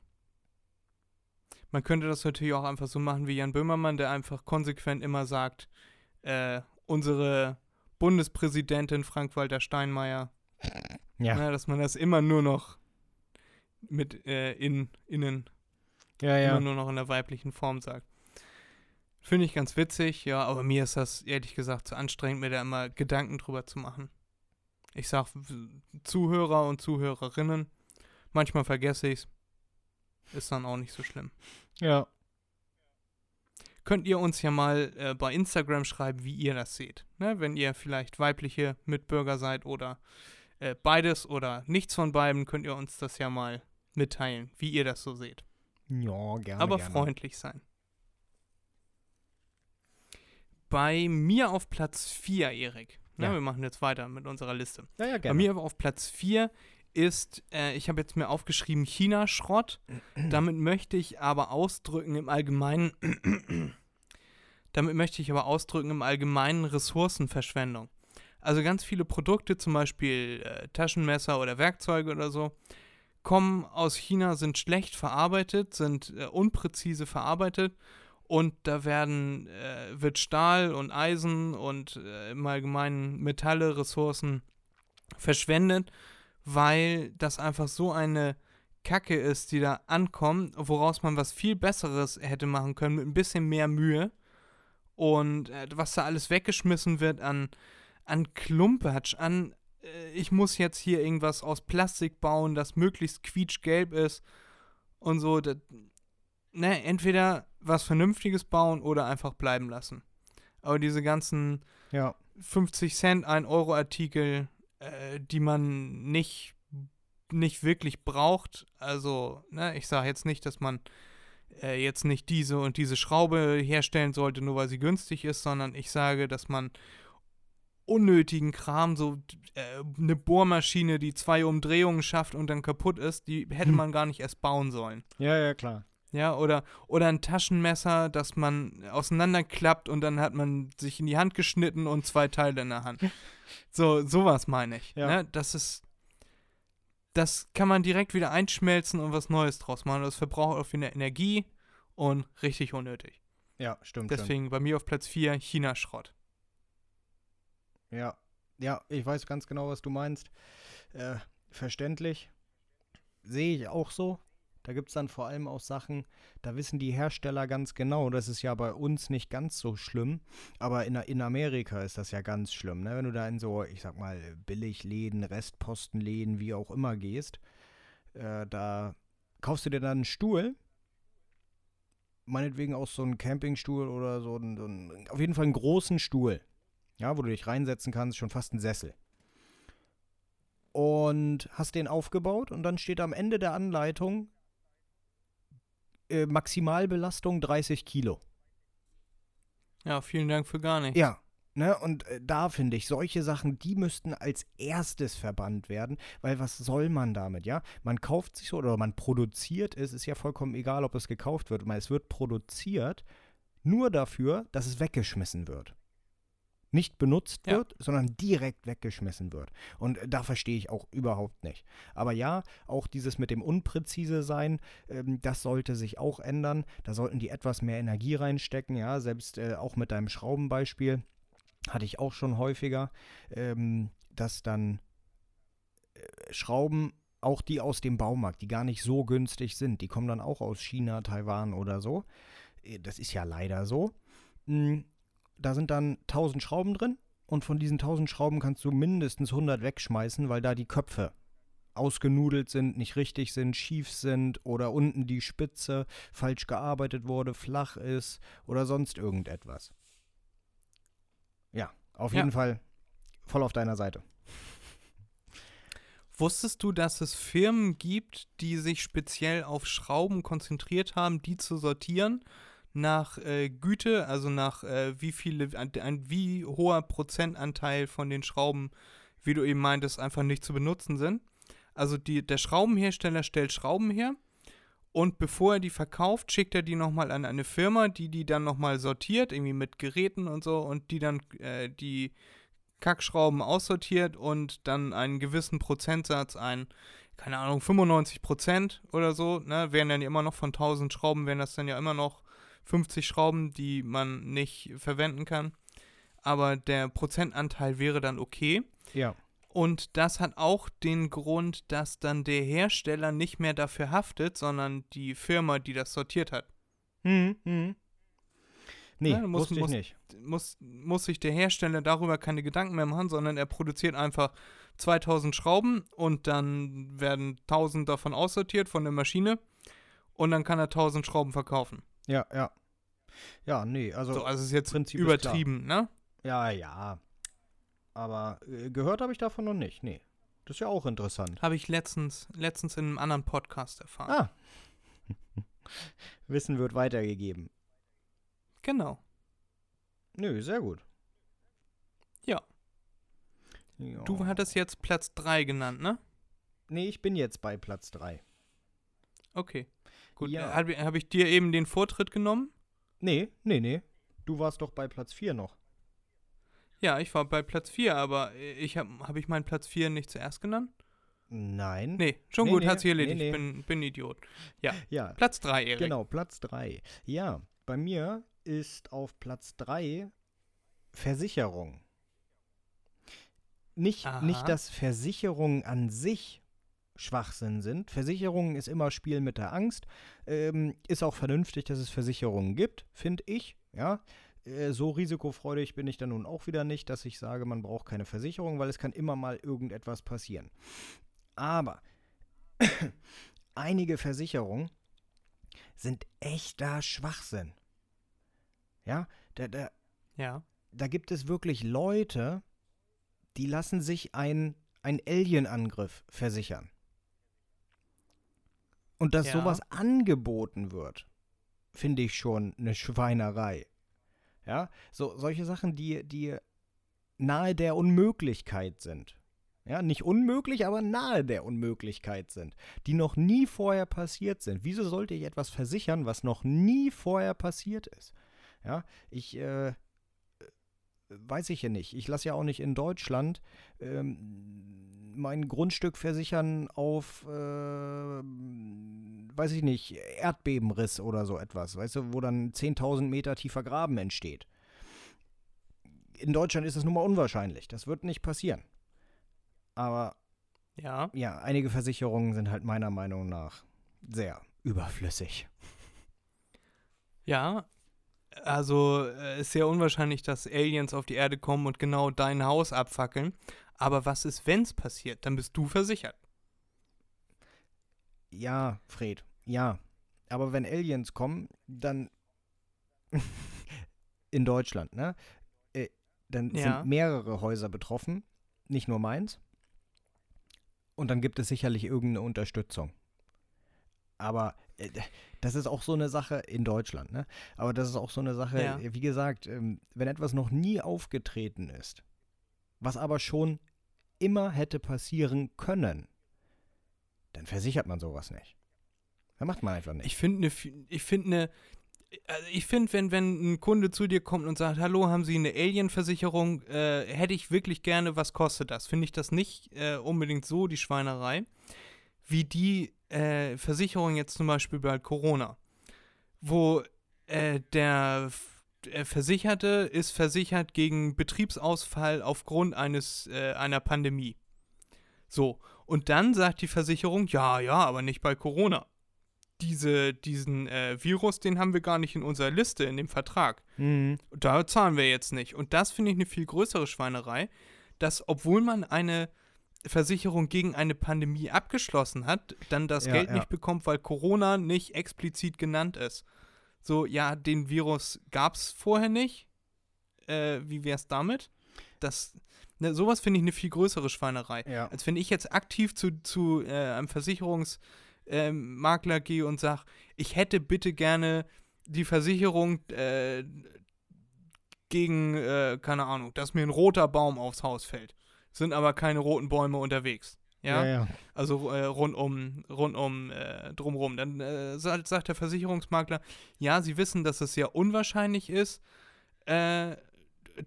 Man könnte das natürlich auch einfach so machen wie Jan Böhmermann, der einfach konsequent immer sagt, äh, unsere Bundespräsidentin Frank-Walter Steinmeier, Ja. ne, dass man das immer nur noch mit äh, in, innen, Ja, ja. immer nur noch in der weiblichen Form sagt. Finde ich ganz witzig, ja, aber mir ist das ehrlich gesagt zu anstrengend, mir da immer Gedanken drüber zu machen. Ich sag Zuhörer und Zuhörerinnen, manchmal vergesse ich's. Ist dann auch nicht so schlimm. Ja. könnt ihr uns ja mal äh, bei Instagram schreiben, wie ihr das seht. Ne? Wenn ihr vielleicht weibliche Mitbürger seid oder äh, beides oder nichts von beiden, könnt ihr uns das ja mal mitteilen, wie ihr das so seht. Ja, gerne. Aber gerne. freundlich sein. Bei mir auf Platz 4, Erik. Ne? Ja. Wir machen jetzt weiter mit unserer Liste. Ja, ja, Bei gerne. mir aber auf Platz 4 ist, äh, ich habe jetzt mir aufgeschrieben, China-Schrott. Damit möchte ich aber ausdrücken im Allgemeinen, damit möchte ich aber ausdrücken im Allgemeinen Ressourcenverschwendung. Also ganz viele Produkte, zum Beispiel äh, Taschenmesser oder Werkzeuge oder so, kommen aus China, sind schlecht verarbeitet, sind äh, unpräzise verarbeitet und da werden, äh, wird Stahl und Eisen und äh, im Allgemeinen Metalle, Ressourcen verschwendet, weil das einfach so eine Kacke ist, die da ankommt, woraus man was viel Besseres hätte machen können mit ein bisschen mehr Mühe. Und äh, was da alles weggeschmissen wird an, an Klumpatsch, an äh, ich muss jetzt hier irgendwas aus Plastik bauen, das möglichst quietschgelb ist und so. Das, ne, entweder was Vernünftiges bauen oder einfach bleiben lassen. Aber diese ganzen Ja. 50 Cent, 1 Euro Artikel, äh, die man nicht, nicht wirklich braucht. Also, ne, ich sage jetzt nicht, dass man äh, jetzt nicht diese und diese Schraube herstellen sollte, nur weil sie günstig ist, sondern ich sage, dass man unnötigen Kram, so äh, eine Bohrmaschine, die zwei Umdrehungen schafft und dann kaputt ist, die hätte man gar nicht erst bauen sollen. Ja, ja, klar. Ja, oder, oder ein Taschenmesser, das man auseinanderklappt und dann hat man sich in die Hand geschnitten und zwei Teile in der Hand. So, sowas meine ich. Ja. Ne? Das ist. Das kann man direkt wieder einschmelzen und was Neues draus machen. Das verbraucht auch wieder Energie und richtig unnötig. Ja, stimmt. Deswegen bei mir auf Platz 4 China-Schrott. Ja, ja, ich weiß ganz genau, was du meinst. Äh, verständlich. Sehe ich auch so. Da gibt es dann vor allem auch Sachen, da wissen die Hersteller ganz genau, das ist ja bei uns nicht ganz so schlimm, aber in, in Amerika ist das ja ganz schlimm. Ne? Wenn du da in so, ich sag mal, Billigläden, Restpostenläden, wie auch immer gehst, äh, da kaufst du dir dann einen Stuhl, meinetwegen auch so einen Campingstuhl oder so, einen, so einen, auf jeden Fall einen großen Stuhl. Ja, wo du dich reinsetzen kannst, schon fast ein Sessel. Und hast den aufgebaut und dann steht am Ende der Anleitung äh, Maximalbelastung 30 Kilo. Ja, vielen Dank für gar nichts. Ja. Ne, und äh, da finde ich, solche Sachen, die müssten als erstes verbannt werden, weil was soll man damit, ja? Man kauft sich so oder man produziert es, ist ja vollkommen egal, ob es gekauft wird, weil es wird produziert nur dafür, dass es weggeschmissen wird. Nicht benutzt Ja. wird, sondern direkt weggeschmissen wird. Und äh, da verstehe ich auch überhaupt nicht. Aber ja, auch dieses mit dem Unpräzise sein, ähm, das sollte sich auch ändern. Da sollten die etwas mehr Energie reinstecken, ja, selbst äh, auch mit deinem Schraubenbeispiel hatte ich auch schon häufiger, ähm, dass dann äh, Schrauben, auch die aus dem Baumarkt, die gar nicht so günstig sind, die kommen dann auch aus China, Taiwan oder so. Äh, Das ist ja leider so. Da sind dann 1000 Schrauben drin und von diesen 1000 Schrauben kannst du mindestens 100 wegschmeißen, weil da die Köpfe ausgenudelt sind, nicht richtig sind, schief sind oder unten die Spitze falsch gearbeitet wurde, flach ist oder sonst irgendetwas. Ja, auf Ja. jeden Fall voll auf deiner Seite. Wusstest du, dass es Firmen gibt, die sich speziell auf Schrauben konzentriert haben, die zu sortieren nach äh, Güte, also nach äh, wie viele, ein, ein wie hoher Prozentanteil von den Schrauben, wie du eben meintest, einfach nicht zu benutzen sind? Also die, der Schraubenhersteller stellt Schrauben her und bevor er die verkauft, schickt er die nochmal an eine Firma, die die dann nochmal sortiert, irgendwie mit Geräten und so und die dann äh, die Kackschrauben aussortiert und dann einen gewissen Prozentsatz, ein, keine Ahnung, 95 Prozent oder so, ne, wären dann immer noch von 1000 Schrauben, wären das dann ja immer noch 50 Schrauben, die man nicht verwenden kann. Aber der Prozentanteil wäre dann okay. Ja. Und das hat auch den Grund, dass dann der Hersteller nicht mehr dafür haftet, sondern die Firma, die das sortiert hat. Hm, hm. Nee, Ja, du musst- wusste ich musst- nicht. Muss, muss sich der Hersteller darüber keine Gedanken mehr machen, sondern er produziert einfach 2000 Schrauben und dann werden 1000 davon aussortiert von der Maschine und dann kann er 1000 Schrauben verkaufen. Ja, ja. Ja, nee, also, So, also ist jetzt Prinzip ist übertrieben, ne? ja, ja. Aber äh, gehört habe ich davon noch nicht. Nee. Das ist ja auch interessant. Habe ich letztens, letztens in einem anderen Podcast erfahren. Ah. Wissen wird weitergegeben. Genau. Nö, sehr gut. Ja. Ja. Du hattest jetzt Platz 3 genannt, ne? Nee, ich bin jetzt bei Platz 3. Okay. Gut, Ja. ja. habe hab ich dir eben den Vortritt genommen? Nee, nee, nee. Du warst doch bei Platz 4 noch. Ja, ich war bei Platz 4, aber ich habe hab ich meinen Platz 4 nicht zuerst genannt? Nein. Nee, schon Nee, gut, nee, hat sich erledigt. nee, nee. Bin, bin Idiot. Ja, Platz 3, Erik. genau, Platz 3. Ja, bei mir ist auf Platz 3 Versicherung. Nicht, Aha. nicht, dass Versicherungen an sich Schwachsinn sind. Versicherungen ist immer Spiel mit der Angst. Ähm, ist auch vernünftig, dass es Versicherungen gibt, finde ich. Ja, Äh, so risikofreudig bin ich dann nun auch wieder nicht, dass ich sage, man braucht keine Versicherung, weil es kann immer mal irgendetwas passieren. Aber einige Versicherungen sind echter Schwachsinn. Ja, da, da, Ja. da gibt es wirklich Leute, die lassen sich ein, ein Alien-Angriff versichern. Und dass Ja. sowas angeboten wird, finde ich schon eine Schweinerei. Ja, so, solche Sachen, die, die nahe der Unmöglichkeit sind. Ja, nicht unmöglich, aber nahe der Unmöglichkeit sind, die noch nie vorher passiert sind. Wieso sollte ich etwas versichern, was noch nie vorher passiert ist? Ja, ich, äh, weiß ich ja nicht. Ich lasse ja auch nicht in Deutschland ähm, mein Grundstück versichern auf, äh, weiß ich nicht, Erdbebenriss oder so etwas, weißt du, wo dann 10.000 Meter tiefer Graben entsteht. In Deutschland ist das nun mal unwahrscheinlich. Das wird nicht passieren. Aber Ja. ja, einige Versicherungen sind halt meiner Meinung nach sehr überflüssig. Ja. Also äh, ist sehr unwahrscheinlich, dass Aliens auf die Erde kommen und genau dein Haus abfackeln. Aber was ist, wenn's passiert? Dann bist du versichert. Ja, Fred, ja. Aber wenn Aliens kommen, dann in Deutschland, ne? Äh, dann Ja. sind mehrere Häuser betroffen, nicht nur meins. Und dann gibt es sicherlich irgendeine Unterstützung. Aber das ist auch so eine Sache in Deutschland, ne? Aber das ist auch so eine Sache, Ja. äh, wie gesagt, ähm, wenn etwas noch nie aufgetreten ist, was aber schon immer hätte passieren können, dann versichert man sowas nicht. Dann macht man einfach nicht. Ich finde eine, ich finde eine, also ich finde, wenn, wenn ein Kunde zu dir kommt und sagt, hallo, haben Sie eine Alien-Versicherung, äh, hätte ich wirklich gerne, was kostet das? Finde ich das nicht äh, unbedingt so, die Schweinerei, wie die äh, Versicherung jetzt zum Beispiel bei Corona, wo äh, der Versicherte ist versichert gegen Betriebsausfall aufgrund eines, äh, einer Pandemie. So, und dann sagt die Versicherung, ja, ja, aber nicht bei Corona diese, diesen äh, Virus, den haben wir gar nicht in unserer Liste, in dem Vertrag. Mhm. Da zahlen wir jetzt nicht. Und das finde ich eine viel größere Schweinerei, dass obwohl man eine Versicherung gegen eine Pandemie abgeschlossen hat, dann das Ja, Geld ja. nicht bekommt, weil Corona nicht explizit genannt ist. So, ja, den Virus gab es vorher nicht. Äh, wie wäre es damit? Das, Ne, sowas finde ich eine viel größere Schweinerei. Ja. Als wenn ich jetzt aktiv zu, zu äh, einem Versicherungsmakler gehe und sage, ich hätte bitte gerne die Versicherung äh, gegen, äh, keine Ahnung, dass mir ein roter Baum aufs Haus fällt. Sind aber keine roten Bäume unterwegs. Ja, ja, ja. also äh, rund um, rund um äh, drumrum. Dann äh, sagt, der Versicherungsmakler, ja, sie wissen, dass es ja unwahrscheinlich ist. Äh,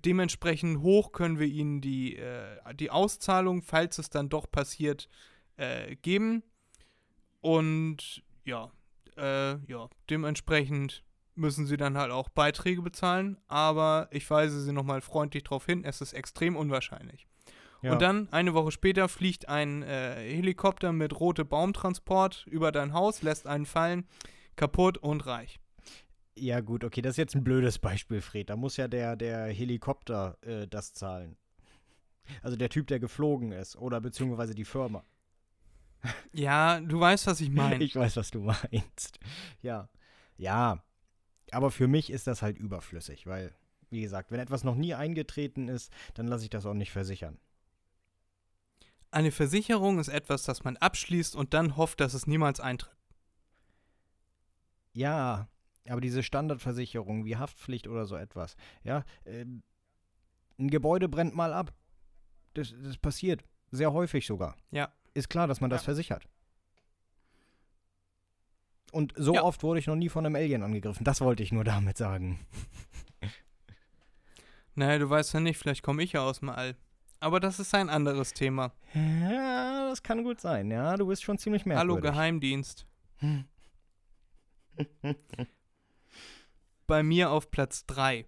dementsprechend hoch können wir ihnen die, äh, die Auszahlung, falls es dann doch passiert, äh, geben. Und ja, äh, ja, dementsprechend müssen sie dann halt auch Beiträge bezahlen. Aber ich weise sie nochmal freundlich darauf hin, es ist extrem unwahrscheinlich. Ja. Und dann, eine Woche später, fliegt ein äh, Helikopter mit rote Baumtransport über dein Haus, lässt einen fallen, kaputt und reich. Ja, gut, okay, das ist jetzt ein blödes Beispiel, Fred. Da muss ja der, der Helikopter äh, das zahlen. Also der Typ, der geflogen ist. Oder beziehungsweise die Firma. Ja, du weißt, was ich meine. Ich weiß, was du meinst. Ja. Ja. Aber für mich ist das halt überflüssig, weil, wie gesagt, wenn etwas noch nie eingetreten ist, dann lasse ich das auch nicht versichern. Eine Versicherung ist etwas, das man abschließt und dann hofft, dass es niemals eintritt. Ja, aber diese Standardversicherung wie Haftpflicht oder so etwas, ja, ähm, ein Gebäude brennt mal ab. Das, das passiert. Sehr häufig sogar. Ja. Ist klar, dass man das Ja. versichert. Und so Ja. oft wurde ich noch nie von einem Alien angegriffen. Das wollte ich nur damit sagen. Naja, du weißt ja nicht, vielleicht komme ich ja aus dem All. Aber das ist ein anderes Thema. Ja, das kann gut sein. Ja, du bist schon ziemlich merkwürdig. Hallo Geheimdienst. Bei mir auf Platz 3.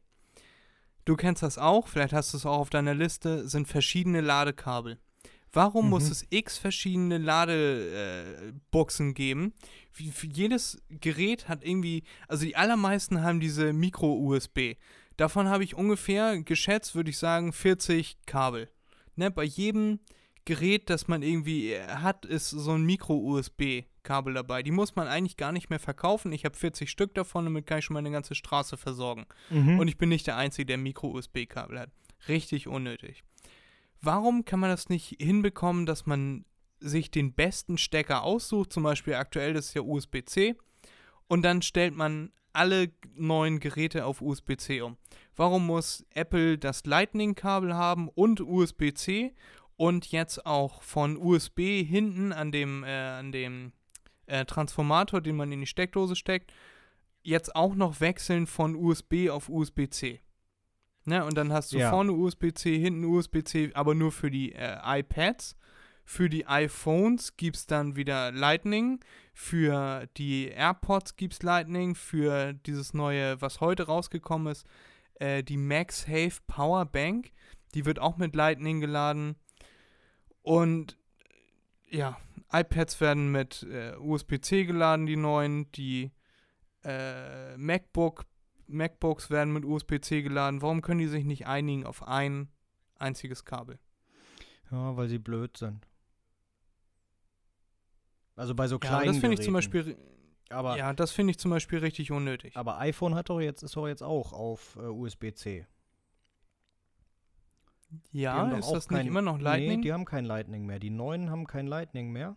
Du kennst das auch, vielleicht hast du es auch auf deiner Liste, sind verschiedene Ladekabel. Warum muss Mhm. es x verschiedene Ladebuchsen geben? Wie, für jedes Gerät hat irgendwie, also die allermeisten haben diese Micro-USB. Davon habe ich ungefähr geschätzt, würde ich sagen, 40 Kabel. Ne, bei jedem Gerät, das man irgendwie äh, hat, ist so ein Micro-USB-Kabel dabei. Die muss man eigentlich gar nicht mehr verkaufen. Ich habe 40 Stück davon, damit kann ich schon meine ganze Straße versorgen. Mhm. Und ich bin nicht der Einzige, der Micro-USB-Kabel hat. Richtig unnötig. Warum kann man das nicht hinbekommen, dass man sich den besten Stecker aussucht? Zum Beispiel aktuell ist ja USB-C. Und dann stellt man alle neuen Geräte auf USB-C um. Warum muss Apple das Lightning-Kabel haben und USB-C und jetzt auch von USB hinten an dem, äh, an dem äh, Transformator, den man in die Steckdose steckt, jetzt auch noch wechseln von USB auf USB-C? Ne, und dann hast du Ja. vorne USB-C, hinten USB-C, aber nur für die äh, iPads. Für die iPhones gibt es dann wieder Lightning. Für die AirPods gibt es Lightning. Für dieses neue, was heute rausgekommen ist, äh, die MagSafe Power Bank. Die wird auch mit Lightning geladen. Und ja, iPads werden mit äh, USB-C geladen, die neuen. Die äh, MacBook, MacBooks werden mit USB-C geladen. Warum können die sich nicht einigen auf ein einziges Kabel? Ja, weil sie blöd sind. Also bei so Ja, kleinen das finde ich zum. Beispiel, Aber, ja, das finde ich zum Beispiel richtig unnötig. aber iPhone hat doch jetzt, ist doch jetzt auch auf äh, USB-C. Ja, ist das nicht kein- immer noch Lightning? Nee, die haben kein Lightning mehr. Die neuen haben kein Lightning mehr.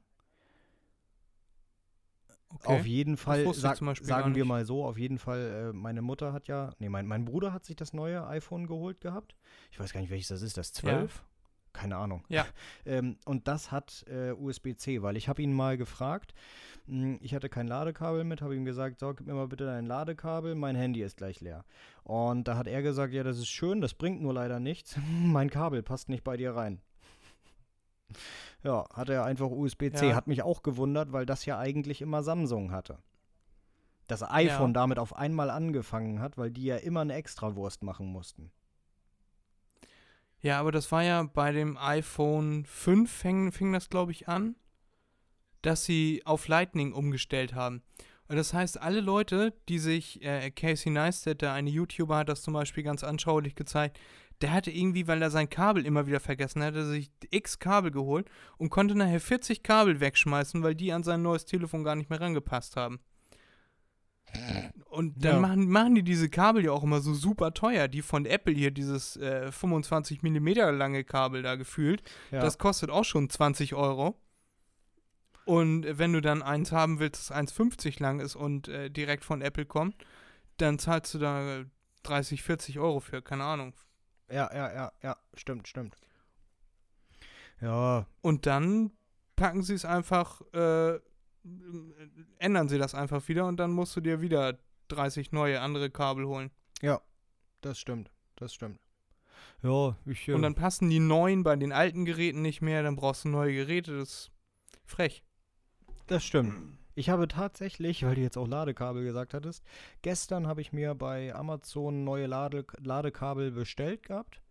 okay. Auf jeden Fall, sag, sagen wir nicht. mal so, auf jeden Fall, äh, meine Mutter hat ja, nee, mein, mein Bruder hat sich das neue iPhone geholt gehabt. Ich weiß gar nicht, welches das ist, das 12? Keine Ahnung. Ja. ähm, und das hat äh, USB-C, weil ich habe ihn mal gefragt, mh, ich hatte kein Ladekabel mit, habe ihm gesagt, so, gib mir mal bitte dein Ladekabel, mein Handy ist gleich leer. Und da hat er gesagt, ja, das ist schön, das bringt nur leider nichts, mein Kabel passt nicht bei dir rein. Ja, hat er einfach USB-C. Ja. Hat mich auch gewundert, weil das ja eigentlich immer Samsung hatte. Das iPhone Ja. damit auf einmal angefangen hat, weil die ja immer eine Extrawurst machen mussten. Ja, aber das war ja bei dem iPhone 5 fing, fing das, glaube ich, an, dass sie auf Lightning umgestellt haben. Und das heißt, alle Leute, die sich, äh, Casey Neistat, der eine YouTuber, hat das zum Beispiel ganz anschaulich gezeigt, der hatte irgendwie, weil er sein Kabel immer wieder vergessen hatte, sich x Kabel geholt und konnte nachher 40 Kabel wegschmeißen, weil die an sein neues Telefon gar nicht mehr rangepasst haben. Und dann Ja. machen, machen die diese Kabel ja auch immer so super teuer. Die von Apple hier, dieses äh, 25 Millimeter lange Kabel da gefühlt, Ja. das kostet auch schon 20 Euro. Und wenn du dann eins haben willst, das 1,50 lang ist und äh, direkt von Apple kommt, dann zahlst du da äh, 30, 40 Euro für, keine Ahnung. ja, ja, ja, ja, stimmt, stimmt. Ja, Und dann packen sie es einfach, äh, ändern sie das einfach wieder und dann musst du dir wieder 30 neue andere Kabel holen. das stimmt, das stimmt. Ja, ich. äh, Und dann passen die neuen bei den alten Geräten nicht mehr, dann brauchst du neue Geräte, das ist frech. Das stimmt. Ich habe tatsächlich, weil du jetzt auch Ladekabel gesagt hattest, gestern habe ich mir bei Amazon neue Lade Ladekabel bestellt gehabt.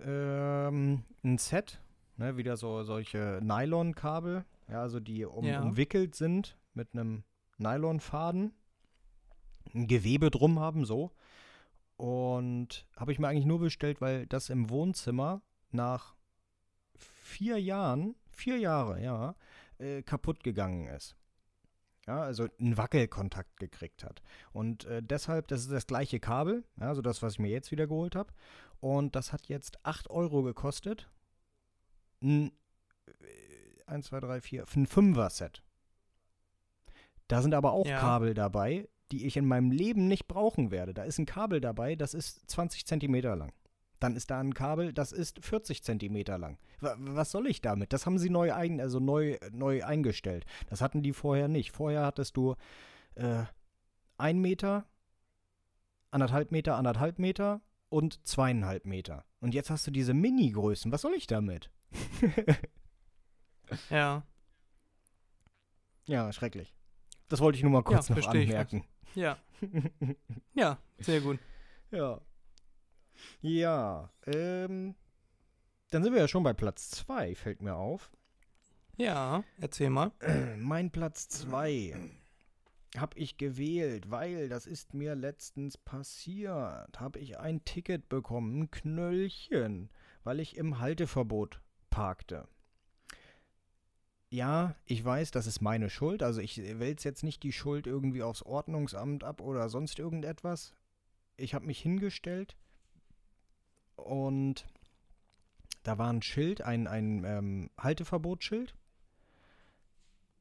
Ähm, ein Set, ne, wieder so solche Nylonkabel, ja, also die um, Ja. umwickelt sind mit einem Nylonfaden, ein Gewebe drum haben, so. Und habe ich mir eigentlich nur bestellt, weil das im Wohnzimmer nach vier Jahren, vier Jahre, ja, äh, kaputt gegangen ist. Ja, also einen Wackelkontakt gekriegt hat. Und äh, deshalb, das ist das gleiche Kabel, ja, also das, was ich mir jetzt wieder geholt habe. Und das hat jetzt 8 Euro gekostet. Ein, 1, 2, 3, 4, ein Fünfer-Set. Da sind aber auch Ja. Kabel dabei, die ich in meinem Leben nicht brauchen werde. Da ist ein Kabel dabei, das ist 20 Zentimeter lang. Dann ist da ein Kabel, das ist 40 Zentimeter lang. Wa- Was soll ich damit? Das haben sie neu, ein, also neu, neu eingestellt. Das hatten die vorher nicht. Vorher hattest du äh, ein Meter, anderthalb Meter, anderthalb Meter und zweieinhalb Meter. Und jetzt hast du diese Mini-Größen. Was soll ich damit? Ja, Ja, schrecklich. Das wollte ich nur mal kurz Ja, noch versteh ich. anmerken. ja, ja, sehr gut. Ja. Ja, ähm, dann sind wir ja schon bei Platz 2, fällt mir auf. Ja, erzähl mal. Mein Platz 2 habe ich gewählt, weil das ist mir letztens passiert. Habe ich ein Ticket bekommen, ein Knöllchen, weil ich im Halteverbot parkte. Ja, ich weiß, das ist meine Schuld. Also ich wälze jetzt nicht die Schuld irgendwie aufs Ordnungsamt ab oder sonst irgendetwas. Ich habe mich hingestellt und da war ein Schild, ein, ein ähm, Halteverbotsschild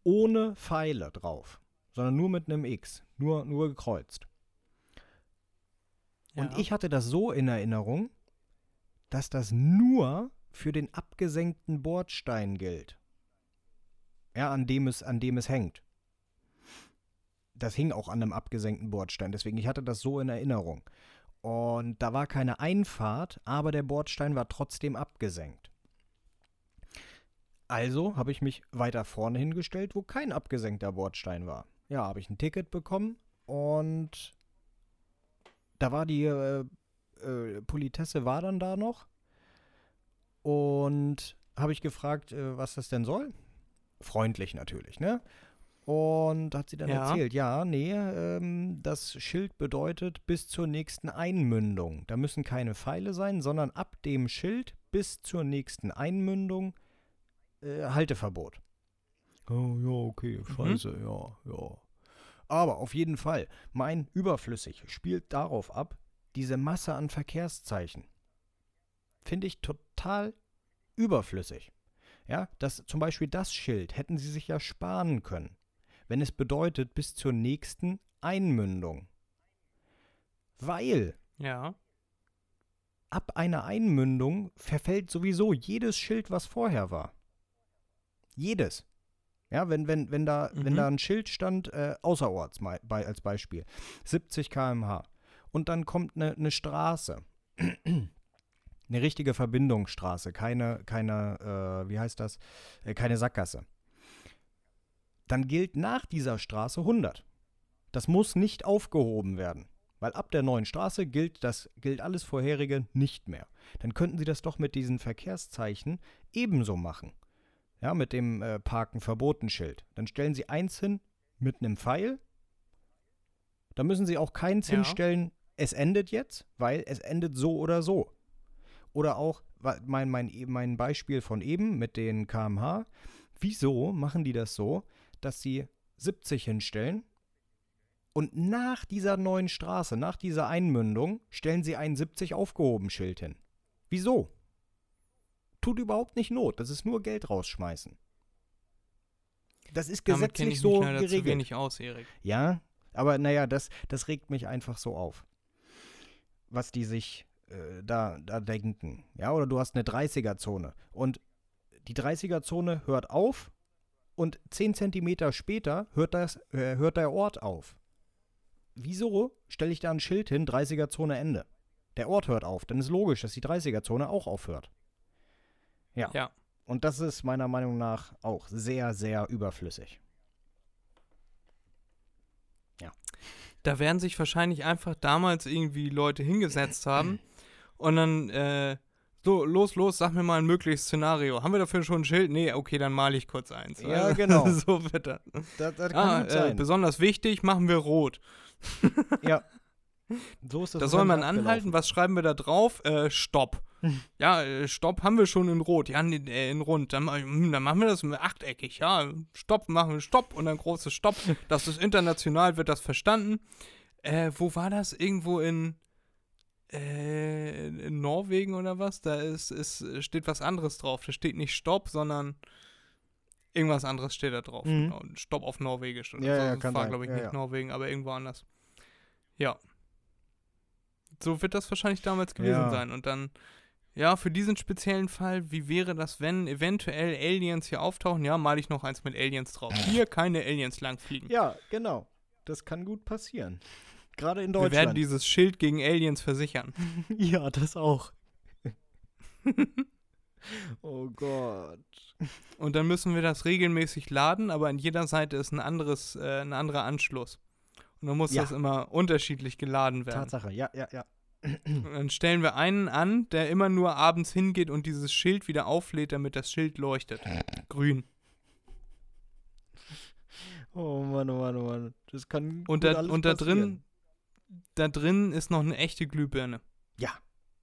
ohne Pfeile drauf, sondern nur mit einem X, nur, nur gekreuzt. Und Ja. ich hatte das so in Erinnerung, dass das nur für den abgesenkten Bordstein gilt. Ja, an dem es, an dem es hängt. Das hing auch an einem abgesenkten Bordstein, deswegen ich hatte das so in Erinnerung. Und da war keine Einfahrt, aber der Bordstein war trotzdem abgesenkt. Also habe ich mich weiter vorne hingestellt, wo kein abgesenkter Bordstein war. Ja, habe ich ein Ticket bekommen und da war die äh, äh, Politesse war dann da noch und habe ich gefragt, äh, was das denn soll. Freundlich natürlich, ne? Und hat sie dann Ja. erzählt, ja, nee, ähm, das Schild bedeutet bis zur nächsten Einmündung. Da müssen keine Pfeile sein, sondern ab dem Schild bis zur nächsten Einmündung äh, Halteverbot. Oh ja, okay, scheiße, ja, ja. Aber auf jeden Fall, mein überflüssig spielt darauf ab, diese Masse an Verkehrszeichen. Finde ich total überflüssig. Ja, das, zum Beispiel das Schild hätten sie sich ja sparen können, wenn es bedeutet bis zur nächsten Einmündung. Weil Ja, ab einer Einmündung verfällt sowieso jedes Schild, was vorher war. Jedes. Ja, wenn, wenn, wenn, da, wenn Mhm. da ein Schild stand, äh, außerorts mal, bei, als Beispiel, 70 km/h. Und dann kommt eine ne Straße. Eine richtige Verbindungsstraße, keine, keine, äh, wie heißt das, äh, keine Sackgasse. Dann gilt nach dieser Straße 100. Das muss nicht aufgehoben werden. Weil ab der neuen Straße gilt, das, gilt alles vorherige nicht mehr. Dann könnten Sie das doch mit diesen Verkehrszeichen ebenso machen. Ja, mit dem äh, Parken verboten Schild. Dann stellen Sie eins hin mit einem Pfeil. Da müssen Sie auch keins Ja. hinstellen, es endet jetzt, weil es endet so oder so. Oder auch mein, mein, mein Beispiel von eben mit den kmh. Wieso machen die das so, dass sie 70 hinstellen Und nach dieser neuen Straße, nach dieser Einmündung, stellen sie ein 70 aufgehoben Schild hin. Wieso? Tut überhaupt nicht Not. Das ist nur Geld rausschmeißen. Das ist gesetzlich ich so leider zu geregelt. wenig aus, Erik. Ja, aber naja, das, das regt mich einfach so auf. Was die sich äh, da, da denken. Ja, oder du hast eine 30er-Zone. Und die 30er-Zone hört auf und 10 Zentimeter später hört, das, äh, hört der Ort auf. Wieso stelle ich da ein Schild hin, 30er-Zone Ende? Der Ort hört auf. Dann ist logisch, dass die 30er-Zone auch aufhört. Ja. Ja. Und das ist meiner Meinung nach auch sehr, sehr überflüssig. Da werden sich wahrscheinlich einfach damals irgendwie Leute hingesetzt haben und dann, äh, so, los, los, sag mir mal ein mögliches Szenario. Haben wir dafür schon ein Schild? Nee, okay, dann male ich kurz eins. Ja, genau. so wird das. Das, das Ah, äh, besonders wichtig, machen wir rot. ja. So ist das Da soll man anhalten, was schreiben wir da drauf? Äh, Stopp. ja, äh, Stopp haben wir schon in Rot. Ja, nee, äh, in Rund. Dann, hm, dann machen wir das achteckig. Ja, Stopp, machen wir Stopp und dann großes Stopp. Das ist international, wird das verstanden. Äh, wo war das? Irgendwo in, äh, in Norwegen oder was? Da ist, ist, steht was anderes drauf. Da steht nicht Stopp, sondern irgendwas anderes steht da drauf. Mhm. Genau, Stopp auf Norwegisch. Oder Ja, so. ja, Das kann war, glaube ich, Ja, nicht ja. Norwegen, aber irgendwo anders. Ja. So wird das wahrscheinlich damals gewesen Ja. sein. Und dann, ja, für diesen speziellen Fall, wie wäre das, wenn eventuell Aliens hier auftauchen? Ja, mal ich noch eins mit Aliens drauf. Hier keine Aliens langfliegen. Ja, genau. Das kann gut passieren. Gerade in Wir werden Deutschland. dieses Schild gegen Aliens versichern. ja, das auch. oh Gott. Und dann müssen wir das regelmäßig laden, aber an jeder Seite ist ein anderes, äh, ein anderer Anschluss. Und dann muss Ja. das immer unterschiedlich geladen werden. Tatsache, ja, ja, ja. Und dann stellen wir einen an, der immer nur abends hingeht und dieses Schild wieder auflädt, damit das Schild leuchtet. Grün. Oh Mann, oh Mann, oh Mann. Das kann Und da, und da drin, da drin ist noch eine echte Glühbirne. Ja,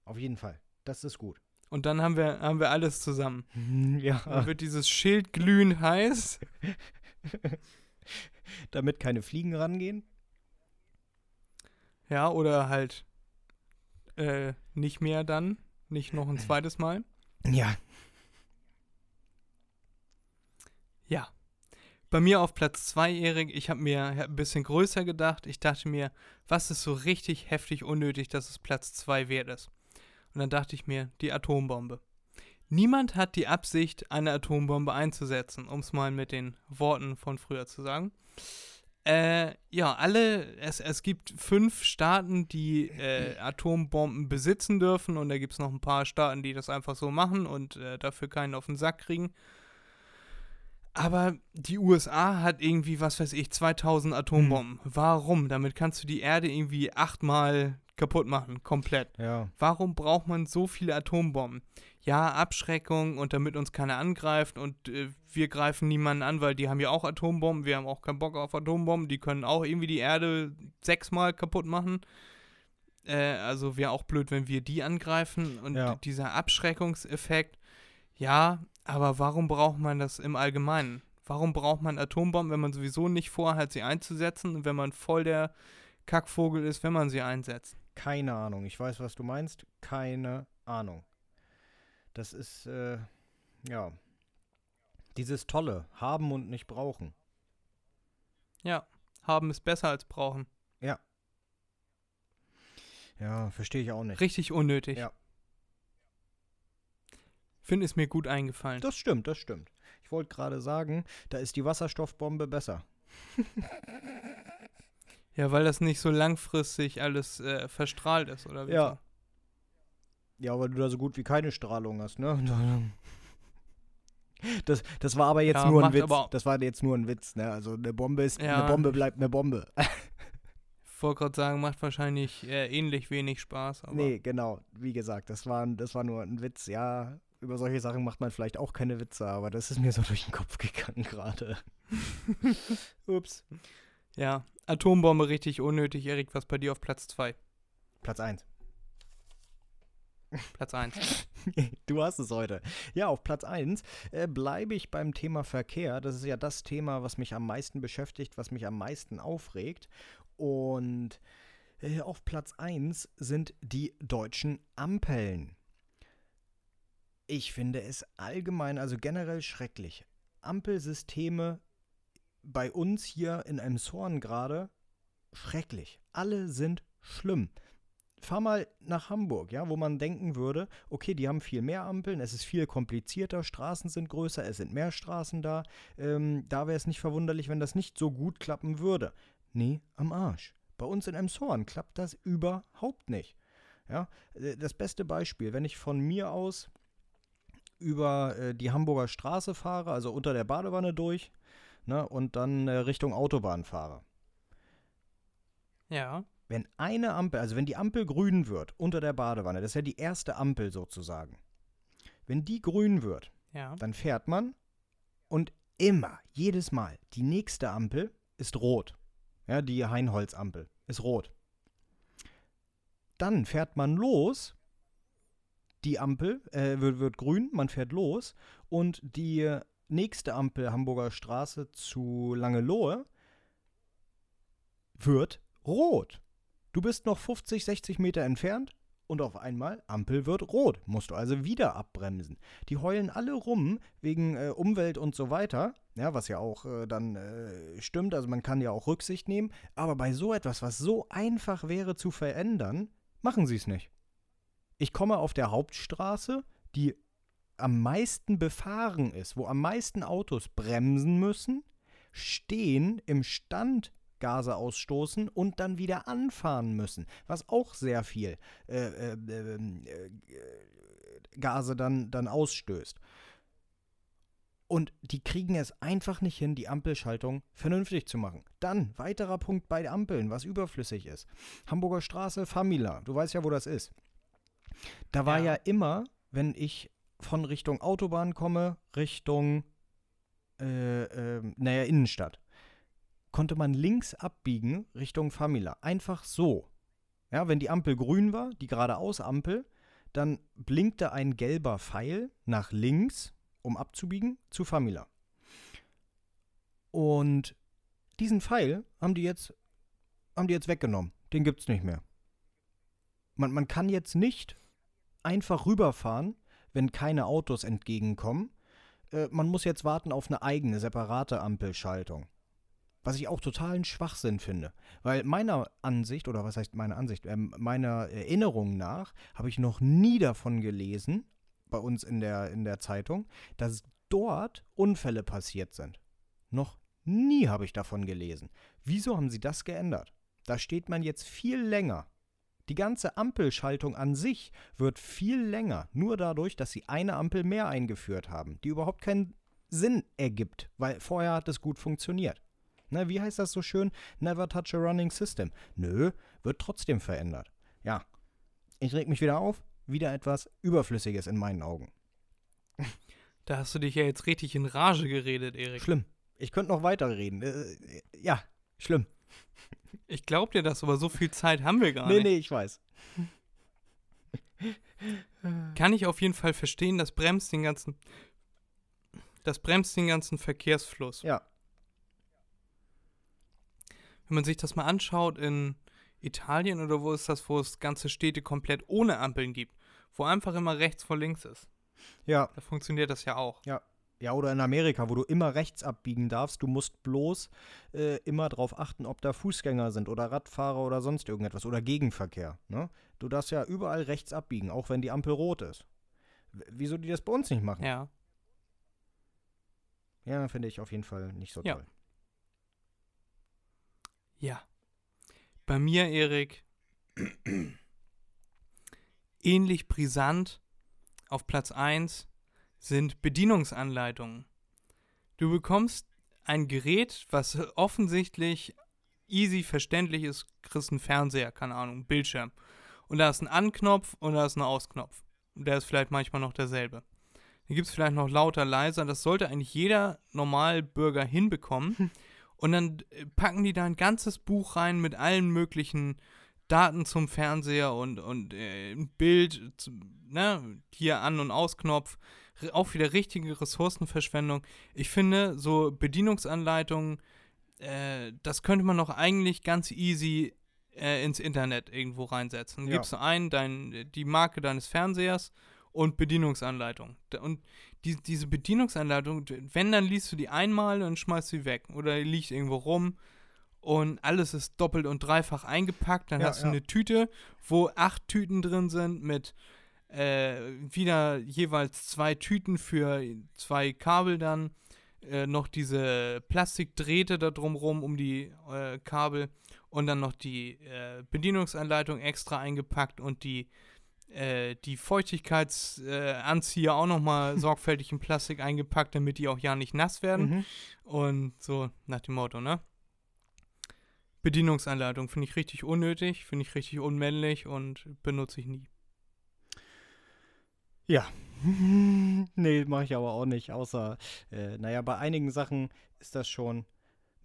auf jeden Fall. Das ist gut. Und dann haben wir, haben wir alles zusammen. ja. Dann wird dieses Schild glühend heiß. Damit keine Fliegen rangehen. Ja, oder halt äh, nicht mehr dann. Nicht noch ein zweites Mal. Ja. Ja. Bei mir auf Platz 2, Erik, ich habe mir ein bisschen größer gedacht. Ich dachte mir, was ist so richtig heftig unnötig, dass es Platz 2 wert ist? Und dann dachte ich mir, die Atombombe. Niemand hat die Absicht, eine Atombombe einzusetzen, um es mal mit den Worten von früher zu sagen. Äh, ja, alle, es, es gibt fünf Staaten, die äh, Atombomben besitzen dürfen und da gibt es noch ein paar Staaten, die das einfach so machen und äh, dafür keinen auf den Sack kriegen. Aber die USA hat irgendwie, was weiß ich, 2000 Atombomben. Warum? Damit kannst du die Erde irgendwie achtmal kaputt machen, komplett. Ja. Warum braucht man so viele Atombomben? Ja, Abschreckung und damit uns keiner angreift und äh, wir greifen niemanden an, weil die haben ja auch Atombomben, wir haben auch keinen Bock auf Atombomben, die können auch irgendwie die Erde sechsmal kaputt machen. Äh, also wäre auch blöd, wenn wir die angreifen und Ja. dieser Abschreckungseffekt, ja, aber warum braucht man das im Allgemeinen? Warum braucht man Atombomben, wenn man sowieso nicht vorhat, sie einzusetzen und wenn man voll der Kackvogel ist, wenn man sie einsetzt? Keine Ahnung. Ich weiß, was du meinst. Keine Ahnung. Das ist, äh, ja. Dieses Tolle. Haben und nicht brauchen. Ja, haben ist besser als brauchen. Ja, verstehe ich auch nicht. Richtig unnötig. Ja. Finde es mir gut eingefallen. Das stimmt, das stimmt. Ich wollte gerade sagen, da ist die Wasserstoffbombe besser. Ja, weil das nicht so langfristig alles äh, verstrahlt ist, oder wie? Ja. Ja, weil du da so gut wie keine Strahlung hast, ne? Das, das war aber jetzt Ja, nur ein Witz. Das war jetzt nur ein Witz, ne? Also eine Bombe ist, Ja. eine Bombe bleibt eine Bombe. Ich wollte gerade sagen, macht wahrscheinlich äh, ähnlich wenig Spaß. Aber nee, genau. Wie gesagt, das war, das war nur ein Witz. Ja, über solche Sachen macht man vielleicht auch keine Witze, aber das ist mir so durch den Kopf gegangen gerade. Ups. Ja, Atombombe richtig unnötig. Erik, was bei dir auf Platz 2? Platz 1. Platz 1. Du hast es heute. Ja, auf Platz 1 äh, bleibe ich beim Thema Verkehr. Das ist ja das Thema, was mich am meisten beschäftigt, was mich am meisten aufregt. Und äh, auf Platz 1 sind die deutschen Ampeln. Ich finde es allgemein, also generell schrecklich. Ampelsysteme bei uns hier in Emshorn gerade schrecklich. Alle sind schlimm. Fahr mal nach Hamburg, ja, wo man denken würde, okay, die haben viel mehr Ampeln, es ist viel komplizierter, Straßen sind größer, es sind mehr Straßen da. Ähm, da wäre es nicht verwunderlich, wenn das nicht so gut klappen würde. Nee, am Arsch. Bei uns in Emshorn klappt das überhaupt nicht. Ja, äh, das beste Beispiel, wenn ich von mir aus über äh, die Hamburger Straße fahre, also unter der Badewanne durch, ne, und dann äh, Richtung Autobahn fahre. Ja. Wenn eine Ampel, also wenn die Ampel grün wird unter der Badewanne, das ist ja die erste Ampel sozusagen. Wenn die grün wird, Ja. dann fährt man und immer, jedes Mal, die nächste Ampel ist rot. Ja, die Heinholz-Ampel ist rot. Dann fährt man los, die Ampel äh, wird, wird grün, man fährt los und die nächste Ampel Hamburger Straße zu Langelohe wird rot. Du bist noch 50, 60 Meter entfernt und auf einmal Ampel wird rot. Musst du also wieder abbremsen. Die heulen alle rum wegen äh, Umwelt und so weiter. Ja, was ja auch äh, dann äh, stimmt. Also man kann ja auch Rücksicht nehmen. Aber bei so etwas, was so einfach wäre zu verändern, machen sie es nicht. Ich komme auf der Hauptstraße, die am meisten befahren ist, wo am meisten Autos bremsen müssen, stehen im Stand Gase ausstoßen und dann wieder anfahren müssen, was auch sehr viel äh, äh, äh, Gase dann, dann ausstößt. Und die kriegen es einfach nicht hin, die Ampelschaltung vernünftig zu machen. Dann, weiterer Punkt bei Ampeln, was überflüssig ist. Hamburger Straße, Famila, du weißt ja, wo das ist. Da war ja, Ja. immer, wenn ich von Richtung Autobahn komme, Richtung, äh, äh, naja, Innenstadt, konnte man links abbiegen Richtung Famila. Einfach so. Ja, wenn die Ampel grün war, die geradeaus Ampel, dann blinkte ein gelber Pfeil nach links, um abzubiegen, zu Famila. Und diesen Pfeil haben die jetzt, haben die jetzt weggenommen. Den gibt's nicht mehr. Man, man kann jetzt nicht einfach rüberfahren, wenn keine Autos entgegenkommen. Äh, man muss jetzt warten auf eine eigene, separate Ampelschaltung. Was ich auch totalen Schwachsinn finde. Weil meiner Ansicht, oder was heißt meine Ansicht, ähm, meiner Erinnerung nach, habe ich noch nie davon gelesen, bei uns in der, in der Zeitung, dass dort Unfälle passiert sind. Noch nie habe ich davon gelesen. Wieso haben sie das geändert? Da steht man jetzt viel länger. Die ganze Ampelschaltung an sich wird viel länger, nur dadurch, dass sie eine Ampel mehr eingeführt haben, die überhaupt keinen Sinn ergibt, weil vorher hat es gut funktioniert. Na, wie heißt das so schön? Never touch a running system. Nö, wird trotzdem verändert. Ja, ich reg mich wieder auf. Wieder etwas Überflüssiges in meinen Augen. Da hast du dich ja jetzt richtig in Rage geredet, Erik. Schlimm. Ich könnte noch weiter reden. Äh, ja, schlimm. Ich glaub dir das, aber so viel Zeit haben wir gar nee, nicht. nee, ich weiß. Kann ich auf jeden Fall verstehen, das bremst den ganzen. Das bremst den ganzen Verkehrsfluss. Ja. Wenn man sich das mal anschaut in Italien oder wo ist das, wo es ganze Städte komplett ohne Ampeln gibt, wo einfach immer rechts vor links ist. Ja, Da funktioniert das ja auch. Ja. Ja, oder in Amerika, wo du immer rechts abbiegen darfst. Du musst bloß äh, immer darauf achten, ob da Fußgänger sind oder Radfahrer oder sonst irgendetwas oder Gegenverkehr. Ne? Du darfst ja überall rechts abbiegen, auch wenn die Ampel rot ist. W wieso die das bei uns nicht machen? Ja. Ja, finde ich auf jeden Fall nicht so Ja. toll. Ja. Bei mir, Erik, ähnlich brisant auf Platz 1 sind Bedienungsanleitungen. Du bekommst ein Gerät, was offensichtlich easy verständlich ist, kriegst einen Fernseher, keine Ahnung, einen Bildschirm. Und da ist ein Anknopf und da ist ein Ausknopf. Und der ist vielleicht manchmal noch derselbe. Dann gibt es vielleicht noch lauter, leiser. Das sollte eigentlich jeder Normalbürger hinbekommen. Und dann äh, packen die da ein ganzes Buch rein mit allen möglichen Daten zum Fernseher und, und äh, ein Bild, ne, hier An- und Ausknopf. Auch wieder richtige Ressourcenverschwendung. Ich finde, so Bedienungsanleitungen äh, das könnte man doch eigentlich ganz easy äh, ins Internet irgendwo reinsetzen. Ja. Gibst du ein, dein, die Marke deines Fernsehers und Bedienungsanleitung. Und die, diese Bedienungsanleitung, wenn, dann liest du die einmal und schmeißt sie weg. Oder die liegt irgendwo rum und alles ist doppelt und dreifach eingepackt. Dann Ja, hast du ja. eine Tüte, wo acht Tüten drin sind mit äh, wieder jeweils zwei Tüten für zwei Kabel dann. Äh, noch diese Plastikdrähte da drumrum um die äh, Kabel und dann noch die äh, Bedienungsanleitung extra eingepackt und die, äh, die Feuchtigkeitsanzieher äh, auch nochmal sorgfältig in Plastik eingepackt, damit die auch ja nicht nass werden. Mhm. Und so nach dem Motto, ne? Bedienungsanleitung finde ich richtig unnötig, finde ich richtig unmännlich und benutze ich nie. Ja. nee, mache ich aber auch nicht. Außer, äh, naja, bei einigen Sachen ist das schon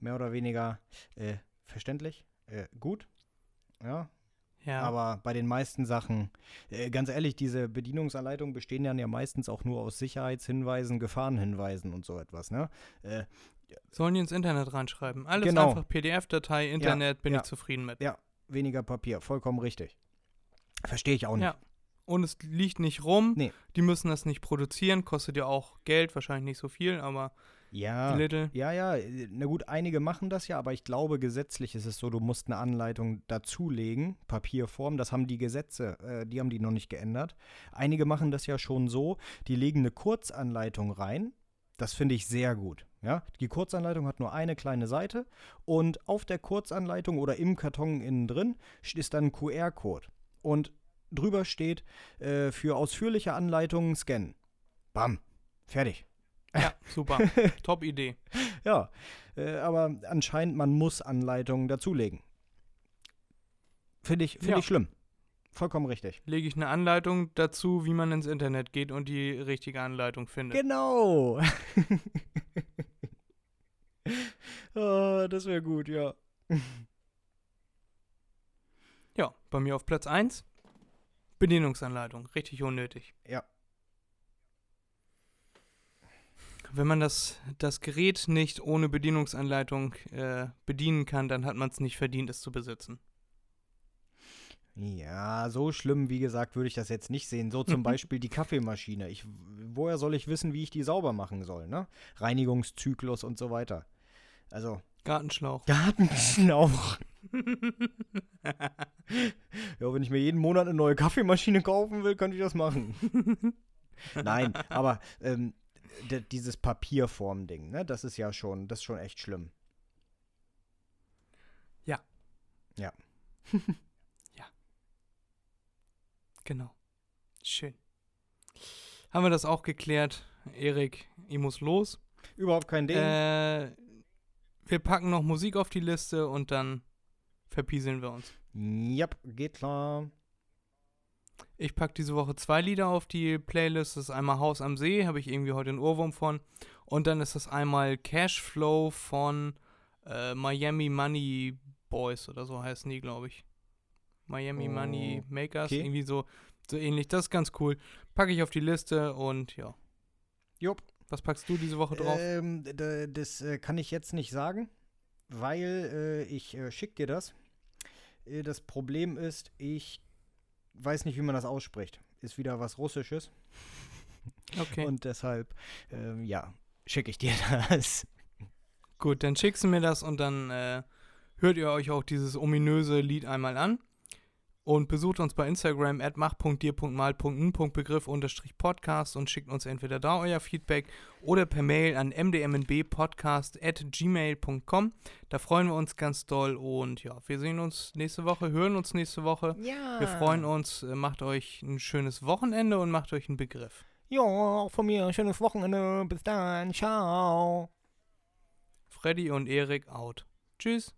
mehr oder weniger äh, verständlich. Äh, gut. Ja. Ja, Aber bei den meisten Sachen, äh, ganz ehrlich, diese Bedienungsanleitungen bestehen dann ja meistens auch nur aus Sicherheitshinweisen, Gefahrenhinweisen und so etwas, ne? Äh, sollen die ins Internet reinschreiben. Alles Genau. einfach PDF-Datei, Internet, bin ja. ich zufrieden mit. ja, weniger Papier, vollkommen richtig. Verstehe ich auch nicht. Ja. Und es liegt nicht rum. Nee. Die müssen das nicht produzieren, kostet ja auch Geld, wahrscheinlich nicht so viel, aber Ja. little. Ja, ja, na gut, einige machen das ja, aber ich glaube, gesetzlich ist es so, du musst eine Anleitung dazulegen, Papierform, das haben die Gesetze, äh, die haben die noch nicht geändert. Einige machen das ja schon so, die legen eine Kurzanleitung rein, das finde ich sehr gut. Ja, die Kurzanleitung hat nur eine kleine Seite und auf der Kurzanleitung oder im Karton innen drin ist dann ein QR-Code und drüber steht äh, für ausführliche Anleitungen scannen. Bam, fertig. Ja, super. Top Idee. Ja, äh, aber anscheinend, man muss Anleitungen dazulegen. Finde ich, finde Ja. ich schlimm. Vollkommen richtig. Lege ich eine Anleitung dazu, wie man ins Internet geht und die richtige Anleitung findet. Genau. oh, das wäre gut, ja. Ja, bei mir auf Platz 1. Bedienungsanleitung. Richtig unnötig. Ja. Wenn man das, das Gerät nicht ohne Bedienungsanleitung äh, bedienen kann, dann hat man es nicht verdient, es zu besitzen. Ja, so schlimm, wie gesagt, würde ich das jetzt nicht sehen. So zum Beispiel die Kaffeemaschine. Ich, woher soll ich wissen, wie ich die sauber machen soll, ne? Reinigungszyklus und so weiter. Also, Gartenschlauch. Gartenschlauch. Ja, wenn ich mir jeden Monat eine neue Kaffeemaschine kaufen will, könnte ich das machen. Nein, aber ähm, dieses Papierform-Ding, ne, das ist ja schon, das ist schon echt schlimm. Genau. Schön. Haben wir das auch geklärt? Erik, ich muss los. Überhaupt kein Ding. Äh, wir packen noch Musik auf die Liste und dann verpieseln wir uns. Jap, geht klar. Ich packe diese Woche zwei Lieder auf die Playlist. Das ist einmal Haus am See, habe ich irgendwie heute einen Ohrwurm von. Und dann ist das einmal Cashflow von äh, Miami Money Boys oder so heißen die, glaube ich. Miami Oh, Money Makers, okay. irgendwie so, so ähnlich. Das ist ganz cool. Packe ich auf die Liste und ja. Jupp. Was packst du diese Woche drauf? Ähm, das äh, kann ich jetzt nicht sagen, weil äh, ich äh, schick dir das. Äh, das Problem ist, ich weiß nicht, wie man das ausspricht. Ist wieder was Russisches. Okay. Und deshalb, ähm, ja, schicke ich dir das. Gut, dann schickst du mir das und dann äh, hört ihr euch auch dieses ominöse Lied einmal an. Und besucht uns bei Instagram at mach.dir.mal.n.begriff unterstrich Podcast und schickt uns entweder da euer Feedback oder per Mail an mdmnbpodcast at gmail.com. Da freuen wir uns ganz doll und ja, wir sehen uns nächste Woche, hören uns nächste Woche. Ja. Wir freuen uns, äh, macht euch ein schönes Wochenende und macht euch einen Begriff. Ja, auch von mir. Schönes Wochenende. Bis dann. Ciao. Freddy und Erik out. Tschüss.